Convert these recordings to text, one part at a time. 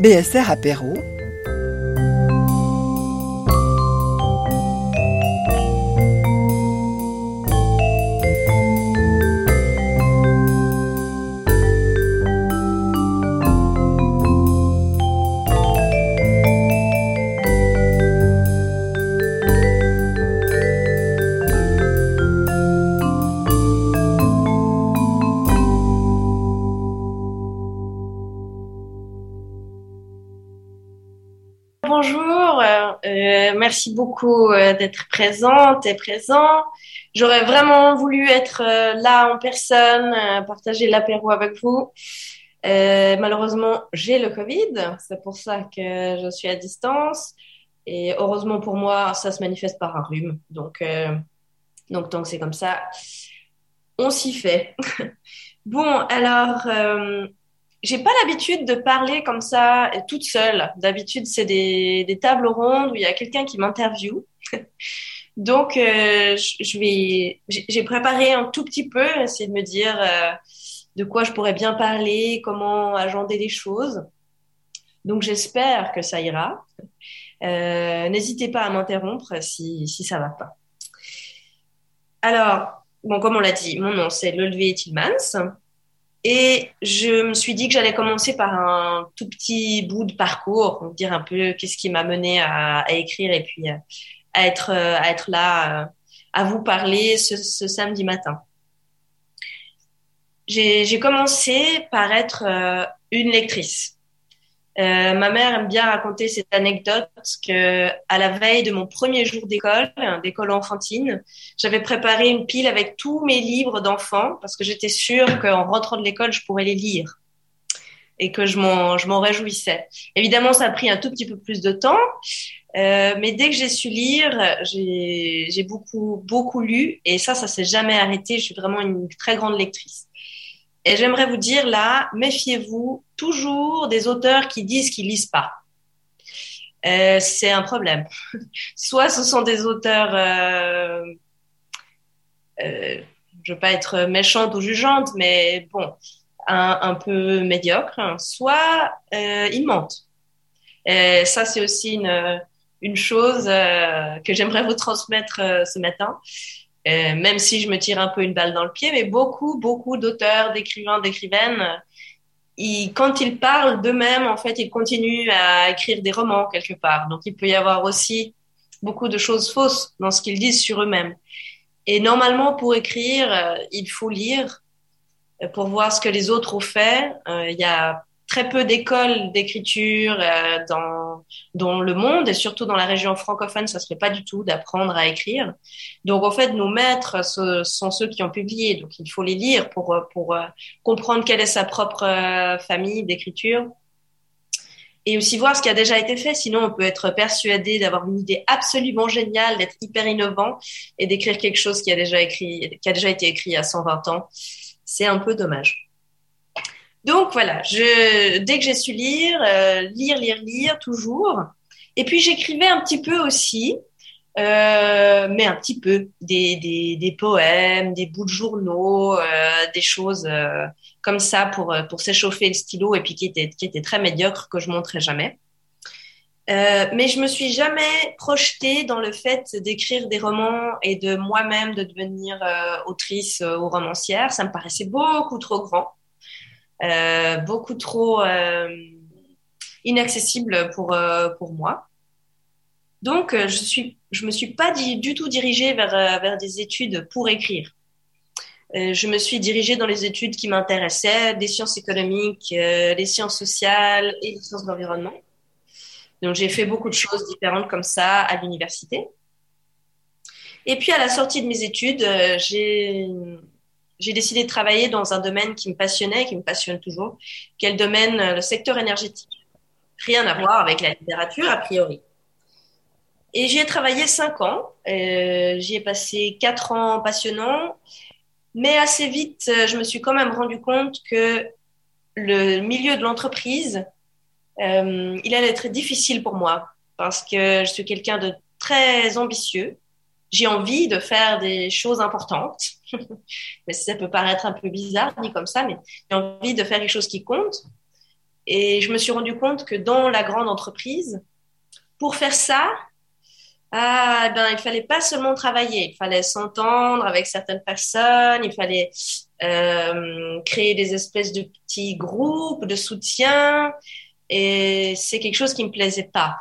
BSR Apéro merci beaucoup euh, d'être présente et présent. J'aurais vraiment voulu être euh, là en personne, euh, partager l'apéro avec vous. malheureusement, j'ai le Covid. C'est pour ça que je suis à distance. Et heureusement pour moi, ça se manifeste par un rhume. Donc, donc tant que c'est comme ça, on s'y fait. bon, alors, j'ai pas l'habitude de parler comme ça toute seule. D'habitude, c'est des, des, tables rondes où il y a quelqu'un qui m'interviewe. Donc, euh, je vais, j'ai préparé un tout petit peu, essayer de me dire euh, de quoi je pourrais bien parler, comment agender les choses. Donc, j'espère que ça ira. Euh, N'hésitez pas à m'interrompre si, si ça va pas. Alors, bon, comme on l'a dit, mon nom c'est Lolvé Tillmans. Et je me suis dit que j'allais commencer par un tout petit bout de parcours, dire un peu qu'est-ce qui m'a mené à, écrire et puis à être, à être là, euh, à vous parler ce, ce samedi matin. J'ai commencé par être euh, une lectrice. Euh, ma mère aime bien raconter cette anecdote que à la veille de mon premier jour d'école, d'école enfantine, j'avais préparé une pile avec tous mes livres d'enfants parce que j'étais sûre qu'en rentrant de l'école, je pourrais les lire et que je m'en, je m'en réjouissais. Évidemment, ça a pris un tout petit peu plus de temps, euh, mais dès que j'ai su lire, j'ai, j'ai beaucoup, beaucoup lu et ça, ça s'est jamais arrêté. Je suis vraiment une très grande lectrice. Et j'aimerais vous dire là, méfiez-vous toujours des auteurs qui disent qu'ils lisent pas. Euh, c'est un problème. Soit ce sont des auteurs, euh, euh, je veux pas être méchante ou jugeante, mais bon, un, peu médiocre. Soit euh, ils mentent. Et ça, c'est aussi une, une chose euh, que j'aimerais vous transmettre euh, ce matin. Euh, même si je me tire un peu une balle dans le pied, mais beaucoup, beaucoup d'auteurs, d'écrivains, d'écrivaines, quand ils parlent d'eux-mêmes, en fait, ils continuent à écrire des romans quelque part. Donc, il peut y avoir aussi beaucoup de choses fausses dans ce qu'ils disent sur eux-mêmes. Et normalement, pour écrire, euh, il faut lire euh, pour voir ce que les autres ont fait. Il y a très peu d'écoles d'écriture euh, dans, le monde et surtout dans la région francophone, ça se fait pas du tout d'apprendre à écrire. Donc en fait, nos maîtres ce sont ceux qui ont publié, donc il faut les lire pour pour euh, comprendre quelle est sa propre euh, famille d'écriture et aussi voir ce qui a déjà été fait. Sinon, on peut être persuadé d'avoir une idée absolument géniale, d'être hyper innovant et d'écrire quelque chose qui a déjà écrit, qui a déjà été écrit à 120 ans. C'est un peu dommage. Donc voilà, je, dès que j'ai su lire, euh, lire, lire, lire, toujours. Et puis j'écrivais un petit peu aussi, euh, mais un petit peu, des, des, des, poèmes, des bouts de journaux, euh, des choses euh, comme ça pour, euh, pour s'échauffer le stylo et puis qui étaient, qui étaient très médiocres que je montrais jamais. Euh, mais je me suis jamais projetée dans le fait d'écrire des romans et de moi-même de devenir autrice ou romancière. Ça me paraissait beaucoup trop grand. Euh, beaucoup trop euh, inaccessible pour, euh, pour moi. Donc, je suis, je me suis pas du tout dirigée vers, vers des études pour écrire. je me suis dirigée dans les études qui m'intéressaient, des sciences économiques, les sciences sociales et les sciences de l'environnement. Donc, j'ai fait beaucoup de choses différentes comme ça à l'université. Et puis, à la sortie de mes études, j'ai j'ai décidé de travailler dans un domaine qui me passionnait, qui me passionne toujours, qui est le domaine, euh, le secteur énergétique. Rien à voir avec la littérature, a priori. Et j'y ai travaillé cinq ans. Euh, j'y ai passé quatre ans passionnants. Mais assez vite, euh, je me suis quand même rendu compte que le milieu de l'entreprise, il allait être difficile pour moi parce que je suis quelqu'un de très ambitieux j'ai envie de faire des choses importantes. mais ça peut paraître un peu bizarre dit comme ça, mais j'ai envie de faire des choses qui comptent. Et je me suis rendu compte que dans la grande entreprise, pour faire ça, ah, ben, il fallait pas seulement travailler, il fallait s'entendre avec certaines personnes, il fallait euh, créer des espèces de petits groupes de soutien, et c'est quelque chose qui me plaisait pas.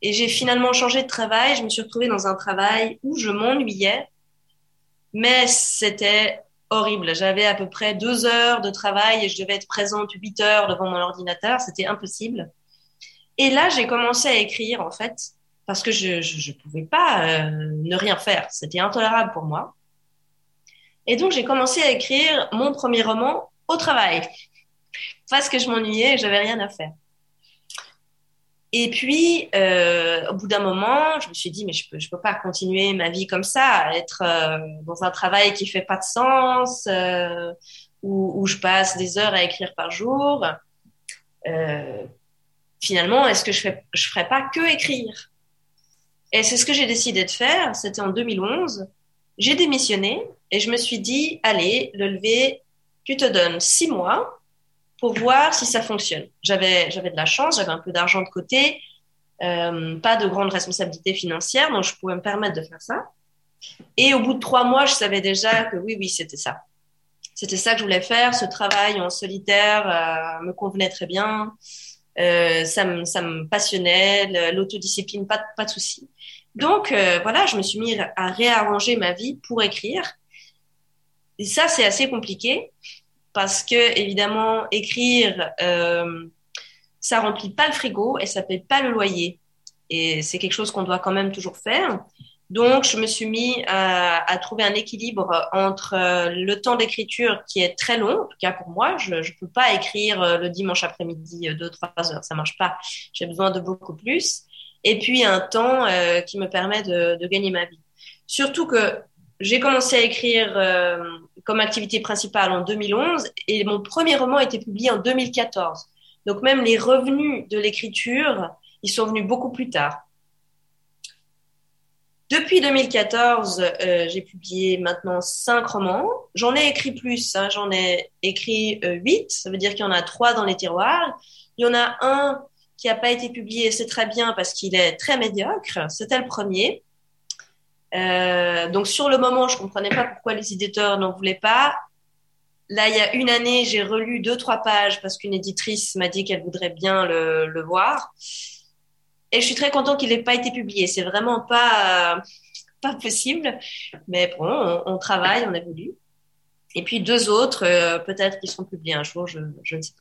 Et j'ai finalement changé de travail, je me suis retrouvée dans un travail où je m'ennuyais, mais c'était horrible. J'avais à peu près deux heures de travail et je devais être présente huit heures devant mon ordinateur, c'était impossible. Et là, j'ai commencé à écrire, en fait, parce que je ne pouvais pas euh, ne rien faire. C'était intolérable pour moi. Et donc, j'ai commencé à écrire mon premier roman au travail, parce que je m'ennuyais et j'avais rien à faire. Et puis, euh, au bout d'un moment, je me suis dit, mais je peux, je peux pas continuer ma vie comme ça, être euh, dans un travail qui fait pas de sens, euh, où, où, je passe des heures à écrire par jour. Euh, finalement, est-ce que je fais, je ferais pas que écrire? Et c'est ce que j'ai décidé de faire. C'était en 2011. J'ai démissionné et je me suis dit, allez, le lever, tu te donnes six mois pour voir si ça fonctionne. J'avais, j'avais de la chance, j'avais un peu d'argent de côté, euh, pas de grandes responsabilités financières, donc je pouvais me permettre de faire ça. Et au bout de trois mois, je savais déjà que oui, oui, c'était ça. C'était ça que je voulais faire. Ce travail en solitaire euh, me convenait très bien. Euh, ça, me, ça me passionnait, l'autodiscipline, pas, pas de souci. Donc euh, voilà, je me suis mis à réarranger ma vie pour écrire. Et ça, c'est assez compliqué parce que évidemment, écrire, euh, ça remplit pas le frigo et ça paye pas le loyer. Et c'est quelque chose qu'on doit quand même toujours faire. Donc, je me suis mis à, trouver un équilibre entre euh, le temps d'écriture qui est très long, en tout cas pour moi. Je ne peux pas écrire euh, le dimanche après-midi deux, trois heures, ça marche pas. J'ai besoin de beaucoup plus et puis un temps euh, qui me permet de, gagner ma vie. Surtout que j'ai commencé à écrire euh, comme activité principale en 2011 et mon premier roman a été publié en 2014. Donc même les revenus de l'écriture, ils sont venus beaucoup plus tard. Depuis 2014, euh, j'ai publié maintenant cinq romans. J'en ai écrit plus, hein. j'en ai écrit euh, huit. Ça veut dire qu'il y en a trois dans les tiroirs. Il y en a un qui n'a pas été publié, c'est très bien parce qu'il est très médiocre. C'était le premier. Euh, donc sur le moment, je comprenais pas pourquoi les éditeurs n'en voulaient pas. Là, il y a une année, j'ai relu deux trois pages parce qu'une éditrice m'a dit qu'elle voudrait bien le, voir. Et je suis très contente qu'il n'ait pas été publié. C'est vraiment pas pas possible, mais bon, on, travaille, on évolue. Et puis deux autres, euh, peut-être qui seront publiés un jour, je, ne sais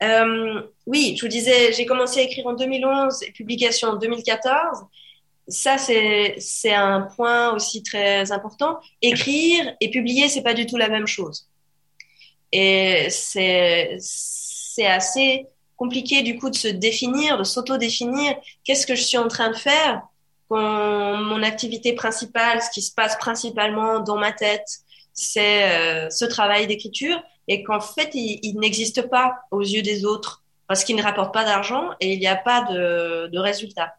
pas. Euh, oui, je vous disais, j'ai commencé à écrire en 2011 et publication en 2014. Ça, c'est un point aussi très important. Écrire et publier, c'est pas du tout la même chose. Et c'est assez compliqué du coup de se définir, de s'auto-définir. Qu'est-ce que je suis en train de faire quand mon activité principale, ce qui se passe principalement dans ma tête, c'est euh, ce travail d'écriture et qu'en fait, il, il n'existe pas aux yeux des autres parce qu'il ne rapporte pas d'argent et il n'y a pas de, de résultat.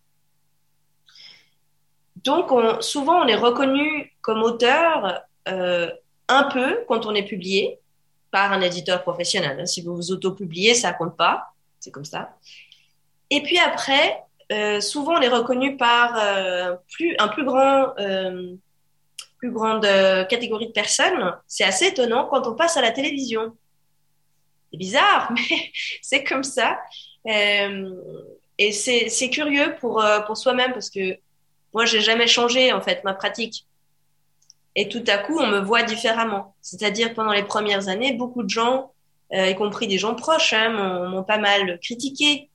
Donc, on, souvent, on est reconnu comme auteur euh, un peu quand on est publié par un éditeur professionnel. Si vous vous auto-publiez, ça compte pas. C'est comme ça. Et puis après, euh, souvent, on est reconnu par euh, plus, un plus grand euh, plus grande catégorie de personnes, c'est assez étonnant quand on passe à la télévision. C'est bizarre, mais c'est comme ça. Et c'est curieux pour, pour soi-même parce que moi, j'ai jamais changé en fait ma pratique. Et tout à coup, on me voit différemment. C'est-à-dire pendant les premières années, beaucoup de gens, euh, y compris des gens proches, hein, m'ont pas mal critiqué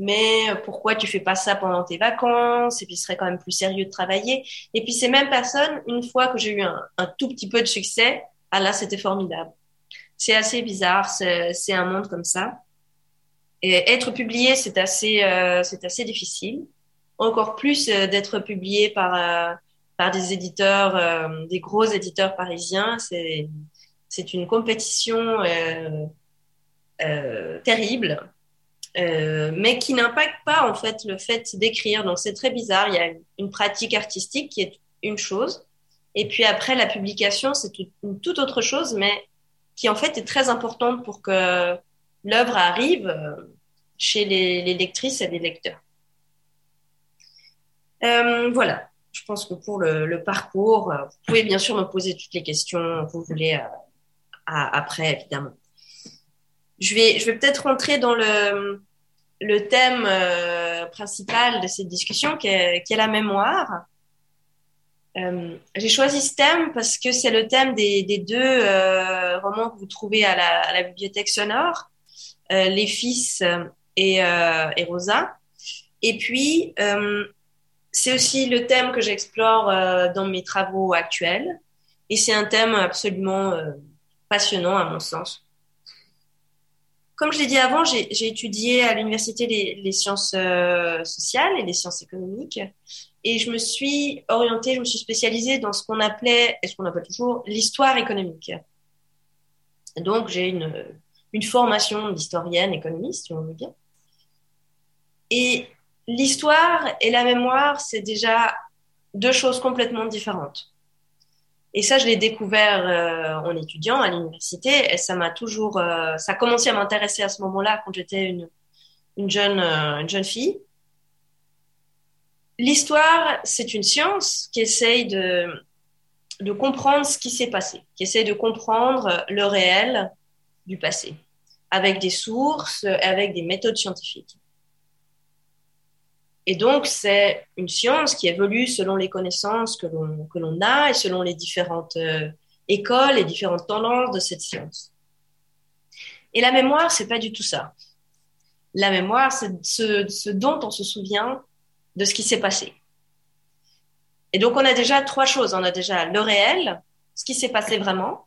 mais pourquoi tu fais pas ça pendant tes vacances? Et puis, ce serait quand même plus sérieux de travailler. Et puis, ces mêmes personnes, une fois que j'ai eu un, un, tout petit peu de succès, ah là, c'était formidable. C'est assez bizarre, c'est un monde comme ça. Et être publié, c'est assez, euh, c'est assez difficile. Encore plus euh, d'être publié par, euh, par des éditeurs, euh, des gros éditeurs parisiens. C'est, une compétition terrible mais qui n'impacte pas en fait le fait d'écrire. Donc c'est très bizarre. Il y a une pratique artistique qui est une chose, et puis après la publication c'est une toute autre chose, mais qui en fait est très importante pour que l'œuvre arrive chez les, lectrices et les lecteurs. Voilà, je pense que pour le, parcours, vous pouvez bien sûr me poser toutes les questions que vous voulez après, évidemment. Je vais, je vais peut-être rentrer dans le, le thème euh, principal de cette discussion, qui est, la mémoire. Euh, j'ai choisi ce thème parce que c'est le thème des, deux euh, romans que vous trouvez à la, bibliothèque sonore, euh, Les Fils et, euh, et, Rosa. Et puis, c'est aussi le thème que j'explore dans mes travaux actuels. Et c'est un thème absolument passionnant à mon sens. Comme je l'ai dit avant, j'ai étudié à l'université les, sciences euh, sociales et les sciences économiques. Et je me suis orientée, je me suis spécialisée dans ce qu'on appelait, et ce qu'on appelle toujours, l'histoire économique. Donc, j'ai une, une formation d'historienne économiste, si on veut bien. Et l'histoire et la mémoire, c'est déjà deux choses complètement différentes. Et ça, je l'ai découvert euh, en étudiant à l'université et ça m'a toujours, euh, ça a commencé à m'intéresser à ce moment-là quand j'étais une, une jeune, euh, une jeune fille. L'histoire, c'est une science qui essaye de, de comprendre ce qui s'est passé, qui essaye de comprendre le réel du passé, avec des sources, avec des méthodes scientifiques. Et donc, c'est une science qui évolue selon les connaissances que l'on, a et selon les différentes euh, écoles et différentes tendances de cette science. Et la mémoire, c'est pas du tout ça. La mémoire, c'est ce, dont on se souvient de ce qui s'est passé. Et donc, on a déjà trois choses. On a déjà le réel, ce qui s'est passé vraiment.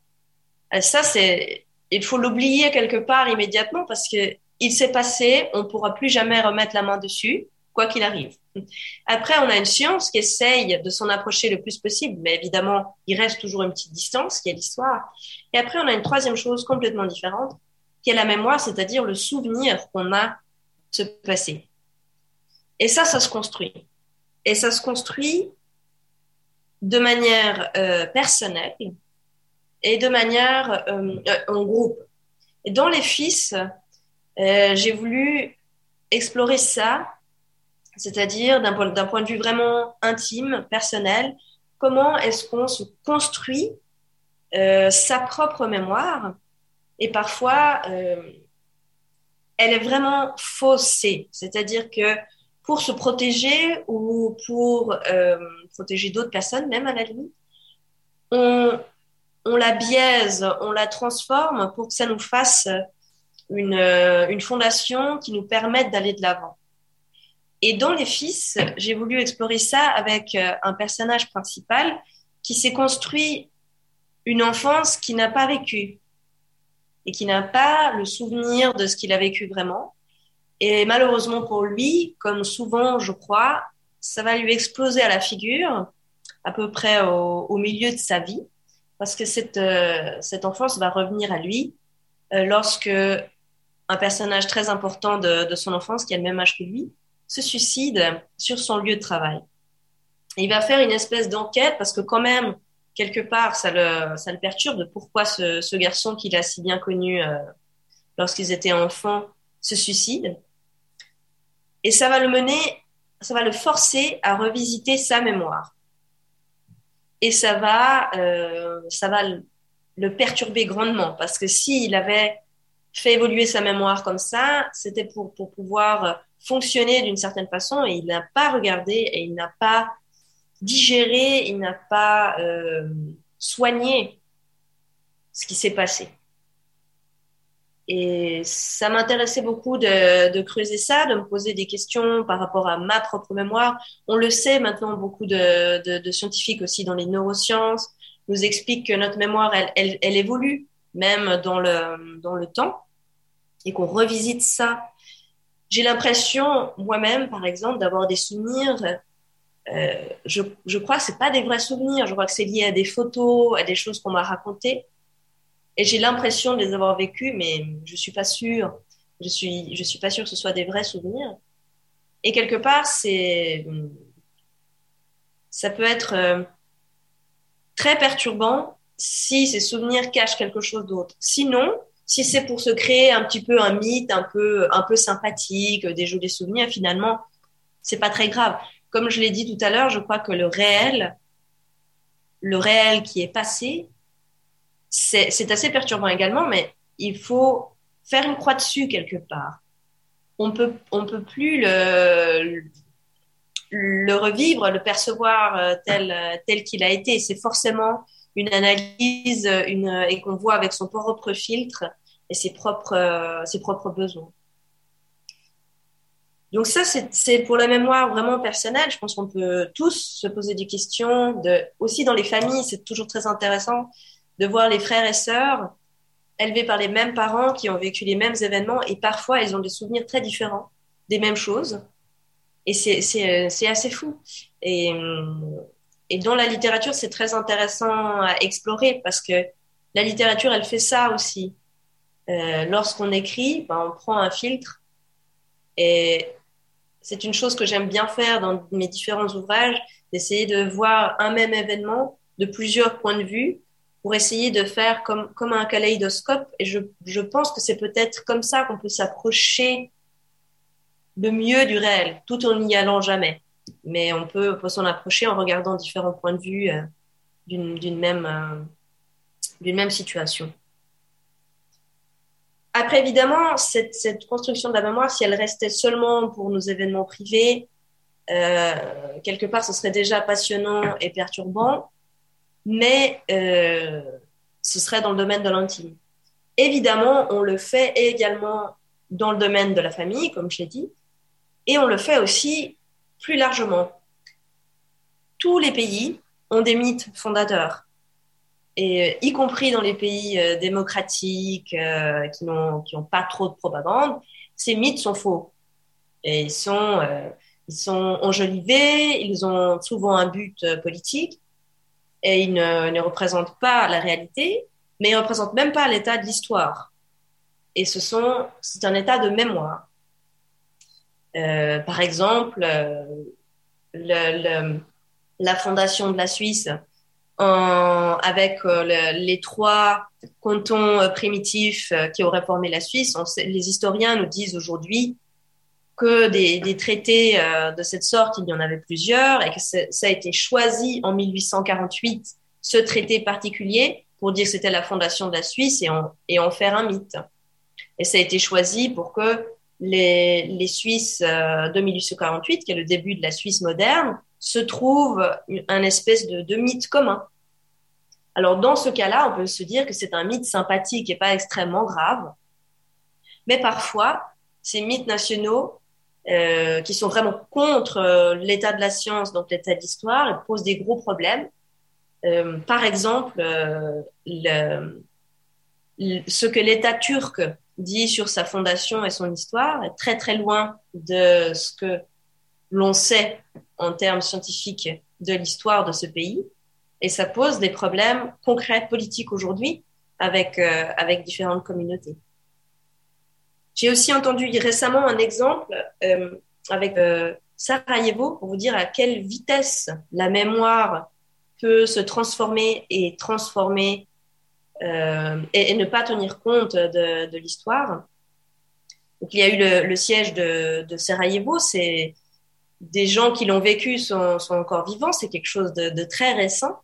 Et ça, c'est, il faut l'oublier quelque part immédiatement parce que il s'est passé, on pourra plus jamais remettre la main dessus quoi qu'il arrive. Après, on a une science qui essaye de s'en approcher le plus possible, mais évidemment, il reste toujours une petite distance, qui est l'histoire. Et après, on a une troisième chose complètement différente, qui est la mémoire, c'est-à-dire le souvenir qu'on a de ce passé. Et ça, ça se construit. Et ça se construit de manière euh, personnelle et de manière euh, euh en groupe. Et dans les fils, j'ai voulu explorer ça c'est-à-dire d'un point, point, de vue vraiment intime, personnel, comment est-ce qu'on se construit euh, sa propre mémoire? Et parfois euh, elle est vraiment faussée, c'est-à-dire que pour se protéger ou pour euh, protéger d'autres personnes, même à la limite, on, on la biaise, on la transforme pour que ça nous fasse une, une fondation qui nous permette d'aller de l'avant. Et dans Les Fils, j'ai voulu explorer ça avec euh, un personnage principal qui s'est construit une enfance qui n'a pas vécu et qui n'a pas le souvenir de ce qu'il a vécu vraiment. Et malheureusement pour lui, comme souvent je crois, ça va lui exploser à la figure à peu près au, milieu de sa vie, parce que cette, euh, cette enfance va revenir à lui euh, lorsque un personnage très important de son enfance, qui a le même âge que lui, se suicide sur son lieu de travail. il va faire une espèce d'enquête parce que quand même, quelque part, ça le, ça le perturbe pourquoi ce, ce garçon qu'il a si bien connu euh, lorsqu'ils étaient enfants se suicide. Et ça va le mener, ça va le forcer à revisiter sa mémoire. Et ça va, euh, ça va le, le perturber grandement parce que s'il avait fait évoluer sa mémoire comme ça, c'était pour, pour pouvoir fonctionner d'une certaine façon et il n'a pas regardé et il n'a pas digéré, il n'a pas euh, soigné ce qui s'est passé. Et ça m'intéressait beaucoup de, creuser ça, de me poser des questions par rapport à ma propre mémoire. On le sait maintenant, beaucoup de scientifiques aussi dans les neurosciences nous expliquent que notre mémoire, elle, elle, elle évolue même dans le, dans le temps et qu'on revisite ça j'ai l'impression moi-même, par exemple, d'avoir des souvenirs. Euh, je, crois que c'est pas des vrais souvenirs. Je crois que c'est lié à des photos, à des choses qu'on m'a racontées. Et j'ai l'impression de les avoir vécues, mais je suis pas sûre. Je suis, suis pas sûre que ce soit des vrais souvenirs. Et quelque part, c'est, ça peut être euh, très perturbant si ces souvenirs cachent quelque chose d'autre. Sinon, Si c'est pour se créer un petit peu un mythe, un peu, un peu sympathique, des jolis souvenirs, finalement, c'est pas très grave. Comme je l'ai dit tout à l'heure, je crois que le réel, le réel qui est passé, c'est assez perturbant également, mais il faut faire une croix dessus quelque part. On peut, on peut plus le, le revivre, le percevoir euh, tel, tel qu'il a été. C'est forcément une analyse une, et qu'on voit avec son propre filtre et ses propres, euh, ses propres besoins. Donc ça, c'est pour la mémoire vraiment personnelle. Je pense qu'on peut tous se poser des questions. De, aussi dans les familles, c'est toujours très intéressant de voir les frères et sœurs élevés par les mêmes parents qui ont vécu les mêmes événements et parfois ils ont des souvenirs très différents des mêmes choses. Et c'est assez fou. Et, et dans la littérature, c'est très intéressant à explorer parce que la littérature, elle fait ça aussi. Euh, Lorsqu'on écrit, ben, on prend un filtre et c'est une chose que j'aime bien faire dans mes différents ouvrages, d'essayer de voir un même événement de plusieurs points de vue pour essayer de faire comme, comme un kaléidoscope. Et je, je pense que c'est peut-être comme ça qu'on peut s'approcher le mieux du réel, tout en n'y allant jamais. Mais on peut, peut s'en approcher en regardant différents points de vue euh, d'une même, euh, même situation. Après, évidemment, cette, cette, construction de la mémoire, si elle restait seulement pour nos événements privés, euh, quelque part, ce serait déjà passionnant et perturbant, mais euh, ce serait dans le domaine de l'intime. Évidemment, on le fait également dans le domaine de la famille, comme je l'ai dit, et on le fait aussi plus largement. Tous les pays ont des mythes fondateurs et euh, y compris dans les pays euh, démocratiques euh, qui n'ont pas trop de propagande, ces mythes sont faux et ils sont ils enjolivés, ils ont souvent un but politique et ils ne, ne représentent pas la réalité, mais ils ne représentent même pas l'état de l'histoire. Et ce sont c'est un état de mémoire. Par exemple, le, la fondation de la Suisse avec euh, les trois cantons euh, primitifs euh, qui auraient formé la Suisse. les historiens nous disent aujourd'hui que des, traités de cette sorte, il y en avait plusieurs et que ça a été choisi en 1848, ce traité particulier, pour dire que c'était la fondation de la Suisse et en, et en faire un mythe. Et ça a été choisi pour que les, Suisses de 1848, qui est le début de la Suisse moderne, se trouve un espèce de, mythe commun. Alors dans ce cas-là, on peut se dire que c'est un mythe sympathique et pas extrêmement grave. Mais parfois, ces mythes nationaux euh, qui sont vraiment contre euh, l'état de la science, donc l'état de l'histoire, posent des gros problèmes. Euh, par exemple, le, ce que l'État turc dit sur sa fondation et son histoire est très très loin de ce que l'on sait en termes scientifiques de l'histoire de ce pays. Et ça pose des problèmes concrets politiques aujourd'hui avec, euh, avec différentes communautés. J'ai aussi entendu récemment un exemple euh, avec euh, Sarajevo pour vous dire à quelle vitesse la mémoire peut se transformer et transformer et, ne pas tenir compte de, l'histoire. Donc il y a eu le, siège de, Sarajevo, c'est des gens qui l'ont vécu sont, encore vivants, c'est quelque chose de, très récent.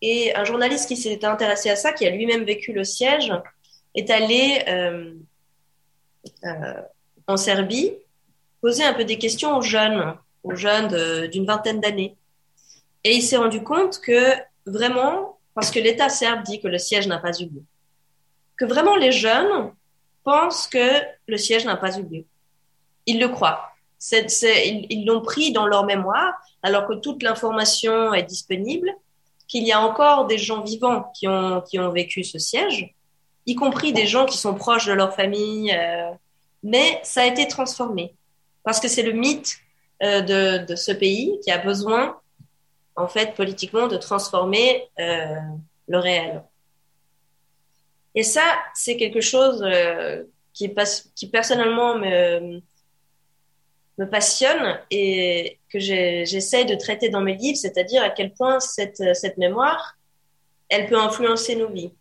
Et un journaliste qui s'est intéressé à ça, qui a lui-même vécu le siège, est allé euh, euh, en Serbie poser un peu des questions aux jeunes, aux jeunes d'une vingtaine d'années. Et il s'est rendu compte que vraiment, parce que l'État serbe dit que le siège n'a pas eu lieu, que vraiment les jeunes pensent que le siège n'a pas eu lieu. Ils le croient. Ils l'ont pris dans leur mémoire, alors que toute l'information est disponible, qu'il y a encore des gens vivants qui ont, vécu ce siège, y compris des gens qui sont proches de leur famille, euh, mais ça a été transformé, parce que c'est le mythe euh, de, ce pays qui a besoin, en fait, politiquement, de transformer euh, le réel. Et ça, c'est quelque chose euh, qui, passe, qui personnellement me, me passionne et que j'essaie de traiter dans mes livres, c'est-à-dire à quel point cette, cette mémoire, elle peut influencer nos vies.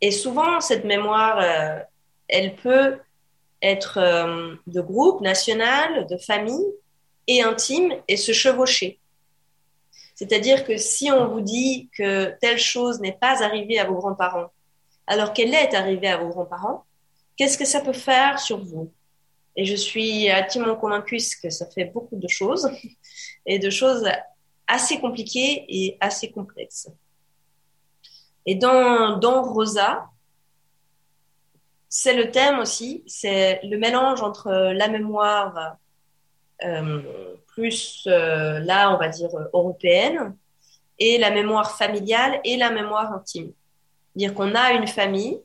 Et souvent, cette mémoire, elle peut être de groupe, national, de famille et intime et se chevaucher. C'est-à-dire que si on vous dit que telle chose n'est pas arrivée à vos grands-parents, alors qu'elle est arrivée à vos grands-parents, qu'est-ce que ça peut faire sur vous? Et je suis intimement convaincue que ça fait beaucoup de choses, et de choses assez compliquées et assez complexes. Et dans, dans Rosa, c'est le thème aussi, c'est le mélange entre la mémoire plus euh, là, on va dire, européenne, et la mémoire familiale et la mémoire intime. Dire qu'on a une famille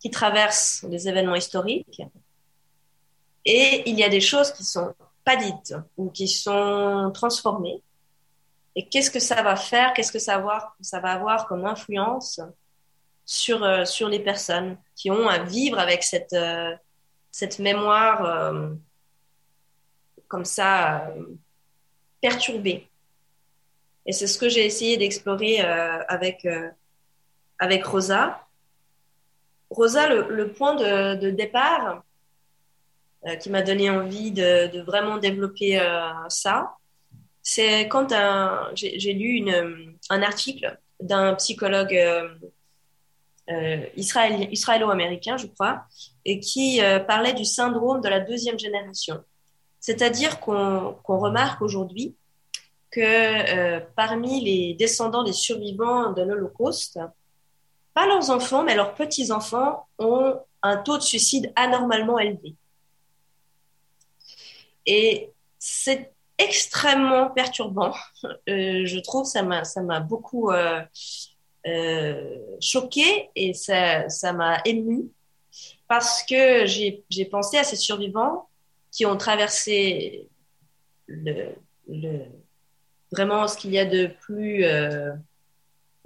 qui traverse des événements historiques et il y a des choses qui sont pas dites ou qui sont transformées. Et qu'est-ce que ça va faire Qu'est-ce que ça va avoir, ça va avoir comme influence sur, euh, sur les personnes qui ont à vivre avec cette, euh, cette mémoire comme ça euh, perturbé. Et c'est ce que j'ai essayé d'explorer euh, avec, euh, avec Rosa. Rosa, le, point de, départ qui m'a donné envie de, vraiment développer ça, c'est quand j'ai lu un article d'un psychologue israélo-américain, je crois, et qui parlait du syndrome de la deuxième génération. C'est-à-dire qu'on remarque aujourd'hui que euh, parmi les descendants des survivants de l'Holocauste, pas leurs enfants, mais leurs petits-enfants ont un taux de suicide anormalement élevé. Et c'est extrêmement perturbant. Euh, je trouve ça m'a ça m'a beaucoup euh, choqué et ça ça m'a ému parce que j'ai pensé à ces survivants qui ont traversé vraiment ce qu'il y a de plus euh,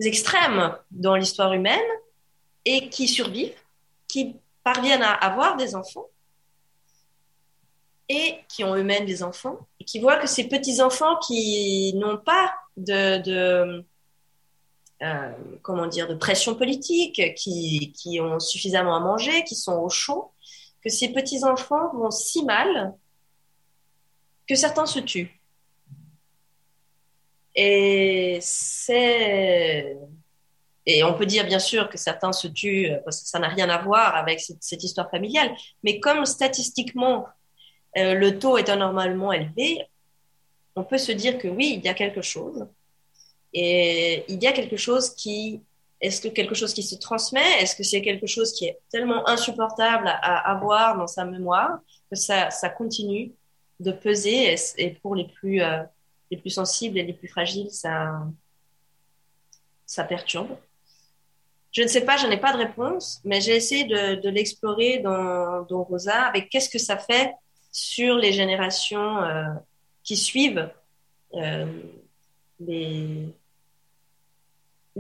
extrême dans l'histoire humaine et qui survivent, qui parviennent à avoir des enfants et qui ont eux-mêmes des enfants et qui voient que ces petits-enfants qui n'ont pas de, euh, comment dire, de pression politique, qui, qui ont suffisamment à manger, qui sont au chaud, que ces petits-enfants vont si mal que certains se tuent. Et c'est. Et on peut dire bien sûr que certains se tuent parce que ça n'a rien à voir avec cette, histoire familiale, mais comme statistiquement euh, le taux est anormalement élevé, on peut se dire que oui, il y a quelque chose. Et il y a quelque chose qui est-ce que quelque chose qui se transmet Est-ce que c'est quelque chose qui est tellement insupportable à, avoir dans sa mémoire que ça, continue de peser et, pour les plus, euh, les plus sensibles et les plus fragiles, ça, ça perturbe? Je ne sais pas, je n'ai pas de réponse, mais j'ai essayé de, l'explorer dans, dans, Rosa avec qu'est-ce que ça fait sur les générations euh, qui suivent euh, les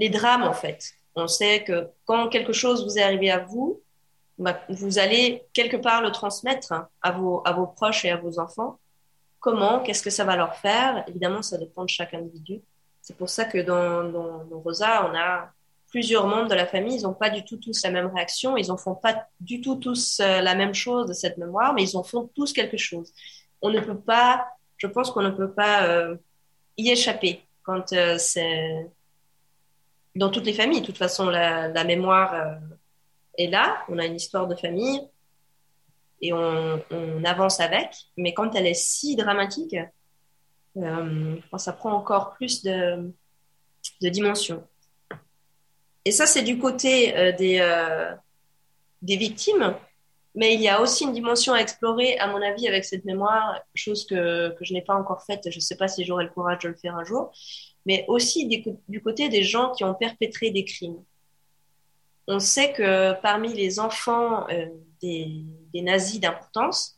les drames, en fait. On sait que quand quelque chose vous est arrivé à vous, bah, vous allez quelque part le transmettre à vos, à vos proches et à vos enfants. Comment Qu'est-ce que ça va leur faire? Évidemment, ça dépend de chaque individu. C'est pour ça que dans, dans, Rosa, on a plusieurs membres de la famille. Ils n'ont pas du tout tous la même réaction. Ils n'en font pas du tout tous euh, la même chose de cette mémoire, mais ils en font tous quelque chose. On ne peut pas, je pense qu'on ne peut pas euh, y échapper quand euh, c'est dans toutes les familles. De toute façon, la, mémoire euh, est là. On a une histoire de famille et on, avance avec. Mais quand elle est si dramatique, euh, ça prend encore plus de, de dimensions. Et ça, c'est du côté euh, des, des victimes. Mais il y a aussi une dimension à explorer, à mon avis, avec cette mémoire, chose que, que je n'ai pas encore faite. Je ne sais pas si j'aurai le courage de le faire un jour mais aussi du côté des gens qui ont perpétré des crimes. On sait que parmi les enfants euh, des, nazis d'importance,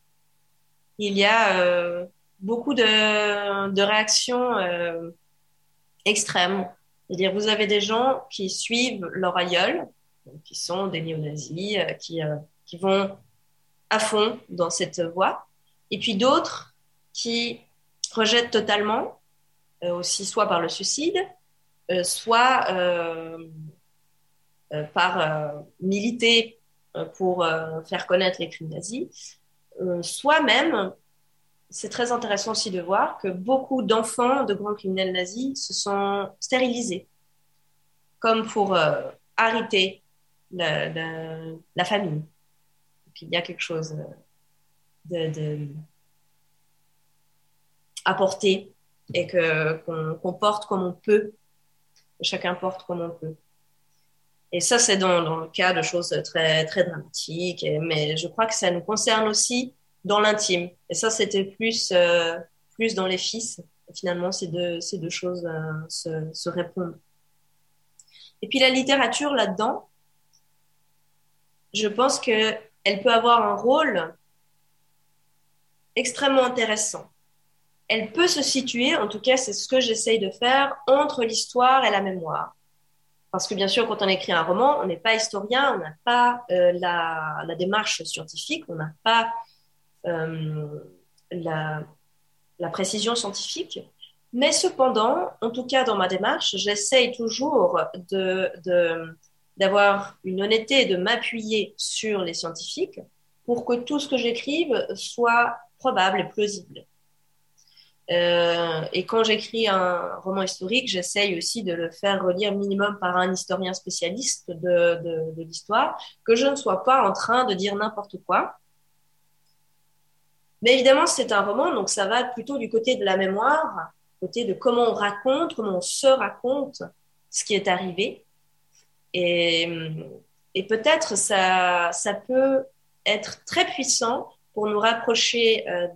il y a euh, beaucoup de, réactions euh, extrêmes. C'est-à-dire, vous avez des gens qui suivent leur aïeul, qui sont des néo-nazis, qui, vont à fond dans cette voie, et puis d'autres qui rejettent totalement aussi soit par le suicide, euh, soit euh, par militer pour faire connaître les crimes nazis, soit même c'est très intéressant aussi de voir que beaucoup d'enfants de grands criminels nazis se sont stérilisés, comme pour euh, arrêter la, famille. il y a quelque chose de, de et que qu'on porte comme on peut. Chacun porte comme on peut. Et ça, c'est dans, le cas de choses très très dramatiques. mais je crois que ça nous concerne aussi dans l'intime. Et ça, c'était plus, euh, plus dans les fils. Finalement, ces deux, ces deux choses euh, se, se répondent. Et puis la littérature là-dedans, je pense que elle peut avoir un rôle extrêmement intéressant. Elle peut se situer, en tout cas c'est ce que j'essaye de faire, entre l'histoire et la mémoire. Parce que bien sûr, quand on écrit un roman, on n'est pas historien, on n'a pas euh, la, démarche scientifique, on n'a pas euh, la, précision scientifique. Mais cependant, en tout cas dans ma démarche, j'essaye toujours d'avoir une honnêteté et de m'appuyer sur les scientifiques pour que tout ce que j'écrive soit probable et plausible. Euh, et quand j'écris un roman historique, j'essaye aussi de le faire relire minimum par un historien spécialiste de, l'histoire, que je ne sois pas en train de dire n'importe quoi, mais évidemment, c'est un roman, donc ça va plutôt du côté de la mémoire, côté de comment on raconte, comment on se raconte ce qui est arrivé. Et, et peut-être ça, ça peut être très puissant pour nous rapprocher euh,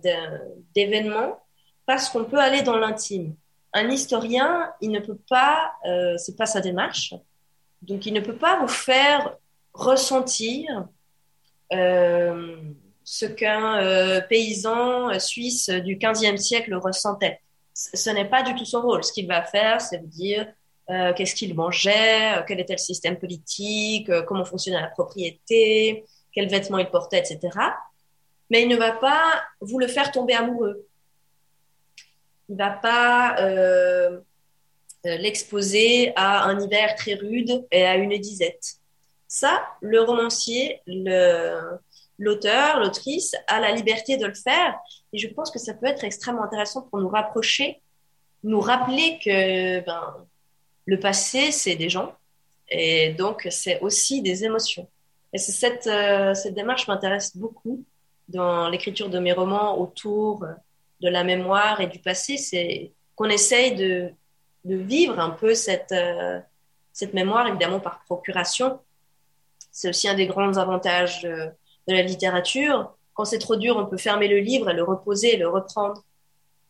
d'événements parce qu'on peut aller dans l'intime. Un historien, il ne peut pas, euh, c'est pas sa démarche, donc il ne peut pas vous faire ressentir euh, ce qu'un euh, paysan euh, suisse du 15e siècle ressentait. Ce n'est pas du tout son rôle. Ce qu'il va faire, c'est vous dire qu'est-ce qu'il mangeait, quel était le système politique, comment fonctionnait la propriété, quels vêtements il portait, etc. Mais il ne va pas vous le faire tomber amoureux. Il ne va pas l'exposer à un hiver très rude et à une disette. Ça, le romancier l'auteur, l'autrice a la liberté de le faire. Et je pense que ça peut être extrêmement intéressant pour nous rapprocher, nous rappeler que ben, le passé, c'est des gens. Et donc, c'est aussi des émotions. Et cette, euh, cette démarche m'intéresse beaucoup dans l'écriture de mes romans autour de la mémoire et du passé. C'est qu'on essaye de, de, vivre un peu cette, euh, cette mémoire, évidemment par procuration. C'est aussi un des grands avantages de la littérature. Quand c'est trop dur, on peut fermer le livre et le reposer et le reprendre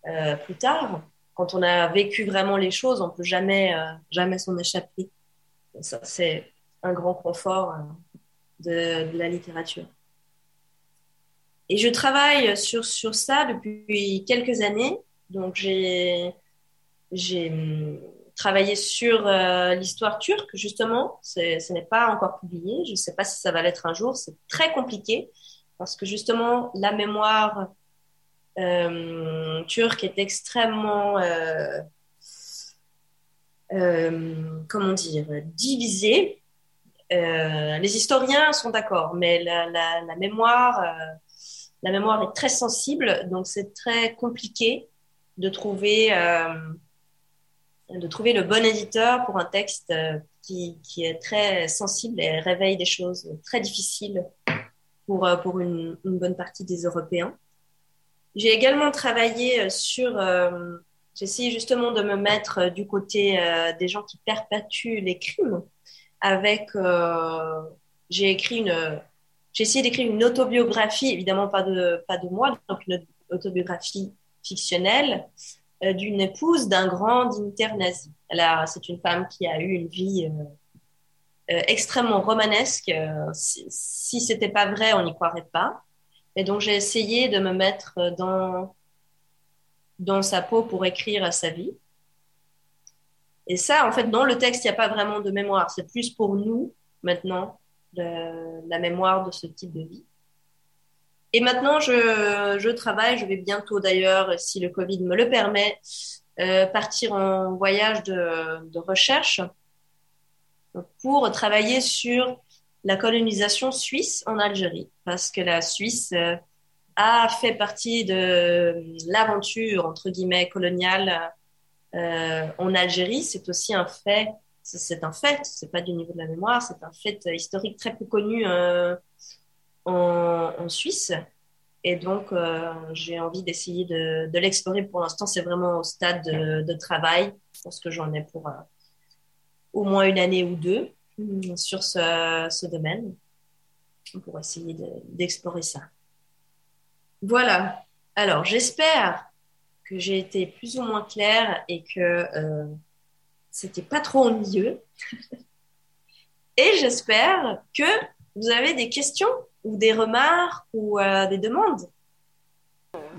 euh, plus tard. Quand on a vécu vraiment les choses, on peut jamais, euh, jamais s'en échapper. Ça, c'est un grand confort euh, de, de, la littérature. Et je travaille sur, sur ça depuis quelques années. Donc, j'ai, hum, travaillé sur euh, l'histoire turque, justement. Ce n'est pas encore publié. Je ne sais pas si ça va l'être un jour. C'est très compliqué parce que justement, la mémoire euh, turque est extrêmement, euh, comment dire, divisée. Les historiens sont d'accord, mais la mémoire, la mémoire est très sensible, donc c'est très compliqué de trouver de trouver le bon éditeur pour un texte euh, qui, qui, est très sensible et réveille des choses très difficiles pour, euh, pour une, bonne partie des Européens. J'ai également travaillé euh, sur, euh, j'ai essayé justement de me mettre du côté des gens qui perpétuent les crimes avec, euh, j'ai écrit une, j'ai essayé d'écrire une autobiographie, évidemment pas de, pas de moi, donc une autobiographie fictionnelle euh, d'une épouse d'un grand dignitaire nazi. C'est une femme qui a eu une vie euh, euh extrêmement romanesque. Si, si c'était pas vrai, on n'y croirait pas. Et donc j'ai essayé de me mettre dans dans sa peau pour écrire sa vie. Et ça, en fait, dans le texte, il n'y a pas vraiment de mémoire. C'est plus pour nous, maintenant, la mémoire de ce type de vie. Et maintenant, je, travaille, je vais bientôt d'ailleurs, si le Covid me le permet, euh, partir en voyage de, de recherche pour travailler sur la colonisation suisse en Algérie, parce que la Suisse a fait partie de l'aventure, entre guillemets, coloniale en Algérie. C'est aussi un fait c'est un fait, c'est pas du niveau de la mémoire, c'est un fait historique très peu connu euh, en, Suisse. Et donc, euh, j'ai envie d'essayer de, l'explorer. Pour l'instant, c'est vraiment au stade de, travail. Je pense que j'en ai pour euh, au moins une année ou deux mm, sur ce, domaine pour essayer d'explorer ça. Voilà. Alors, j'espère que j'ai été plus ou moins claire et que c'était pas trop ennuyeux. Et j'espère que vous avez des questions ou des remarques ou euh, des demandes.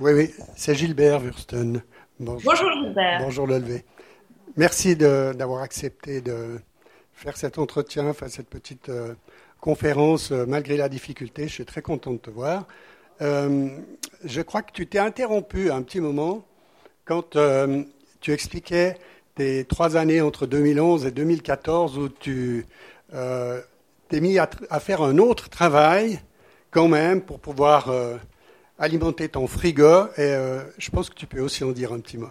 Oui, oui, c'est Gilbert Wursten. Bonjour, Gilbert. Bonjour Levé. Merci d'avoir accepté de faire cet entretien, faire cette petite euh, conférence euh, malgré la difficulté. Je suis très content de te voir. je crois que tu t'es interrompu un petit moment quand tu expliquais trois années entre 2011 et 2014 où tu euh, t'es mis à, faire un autre travail quand même pour pouvoir euh, alimenter ton frigo. Et euh, je pense que tu peux aussi en dire un petit mot.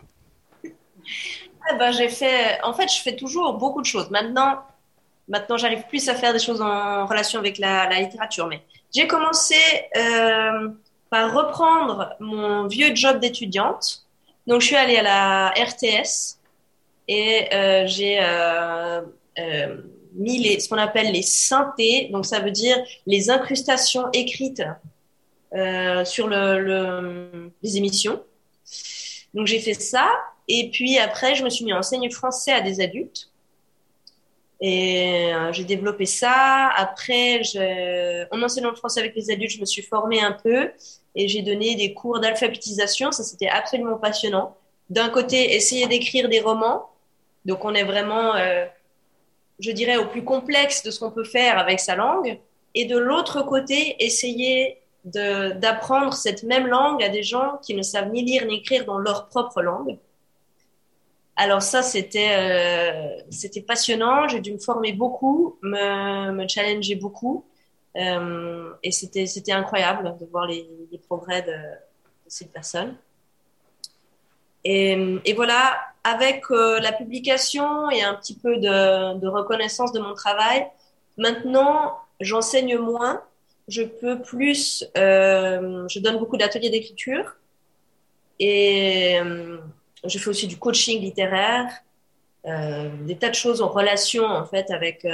Eh ben, j'ai fait, en fait, je fais toujours beaucoup de choses. Maintenant, maintenant, j'arrive plus à faire des choses en relation avec la, la littérature. Mais j'ai commencé par reprendre mon vieux job d'étudiante. Donc, je suis allée à la RTS et euh, j'ai euh, euh, mis les, ce qu'on appelle les synthés, donc ça veut dire les incrustations écrites sur le, les émissions. Donc j'ai fait ça, et puis après je me suis mis à enseigner français à des adultes. Et j'ai développé ça. Après, je... en enseignant le français avec les adultes, je me suis formée un peu et j'ai donné des cours d'alphabétisation. Ça, c'était absolument passionnant. D'un côté, essayer d'écrire des romans donc on est vraiment, euh, je dirais, au plus complexe de ce qu'on peut faire avec sa langue. Et de l'autre côté, essayer d'apprendre cette même langue à des gens qui ne savent ni lire ni écrire dans leur propre langue. Alors ça, c'était euh, passionnant. J'ai dû me former beaucoup, me, challenger beaucoup, euh, et c'était incroyable de voir les, progrès de, de, cette personne. Et, voilà, avec euh, la publication et un petit peu de, reconnaissance de mon travail, maintenant, j'enseigne moins. Je peux plus, euh, je donne beaucoup d'ateliers d'écriture et euh, je fais aussi du coaching littéraire, des tas de choses en relation en fait avec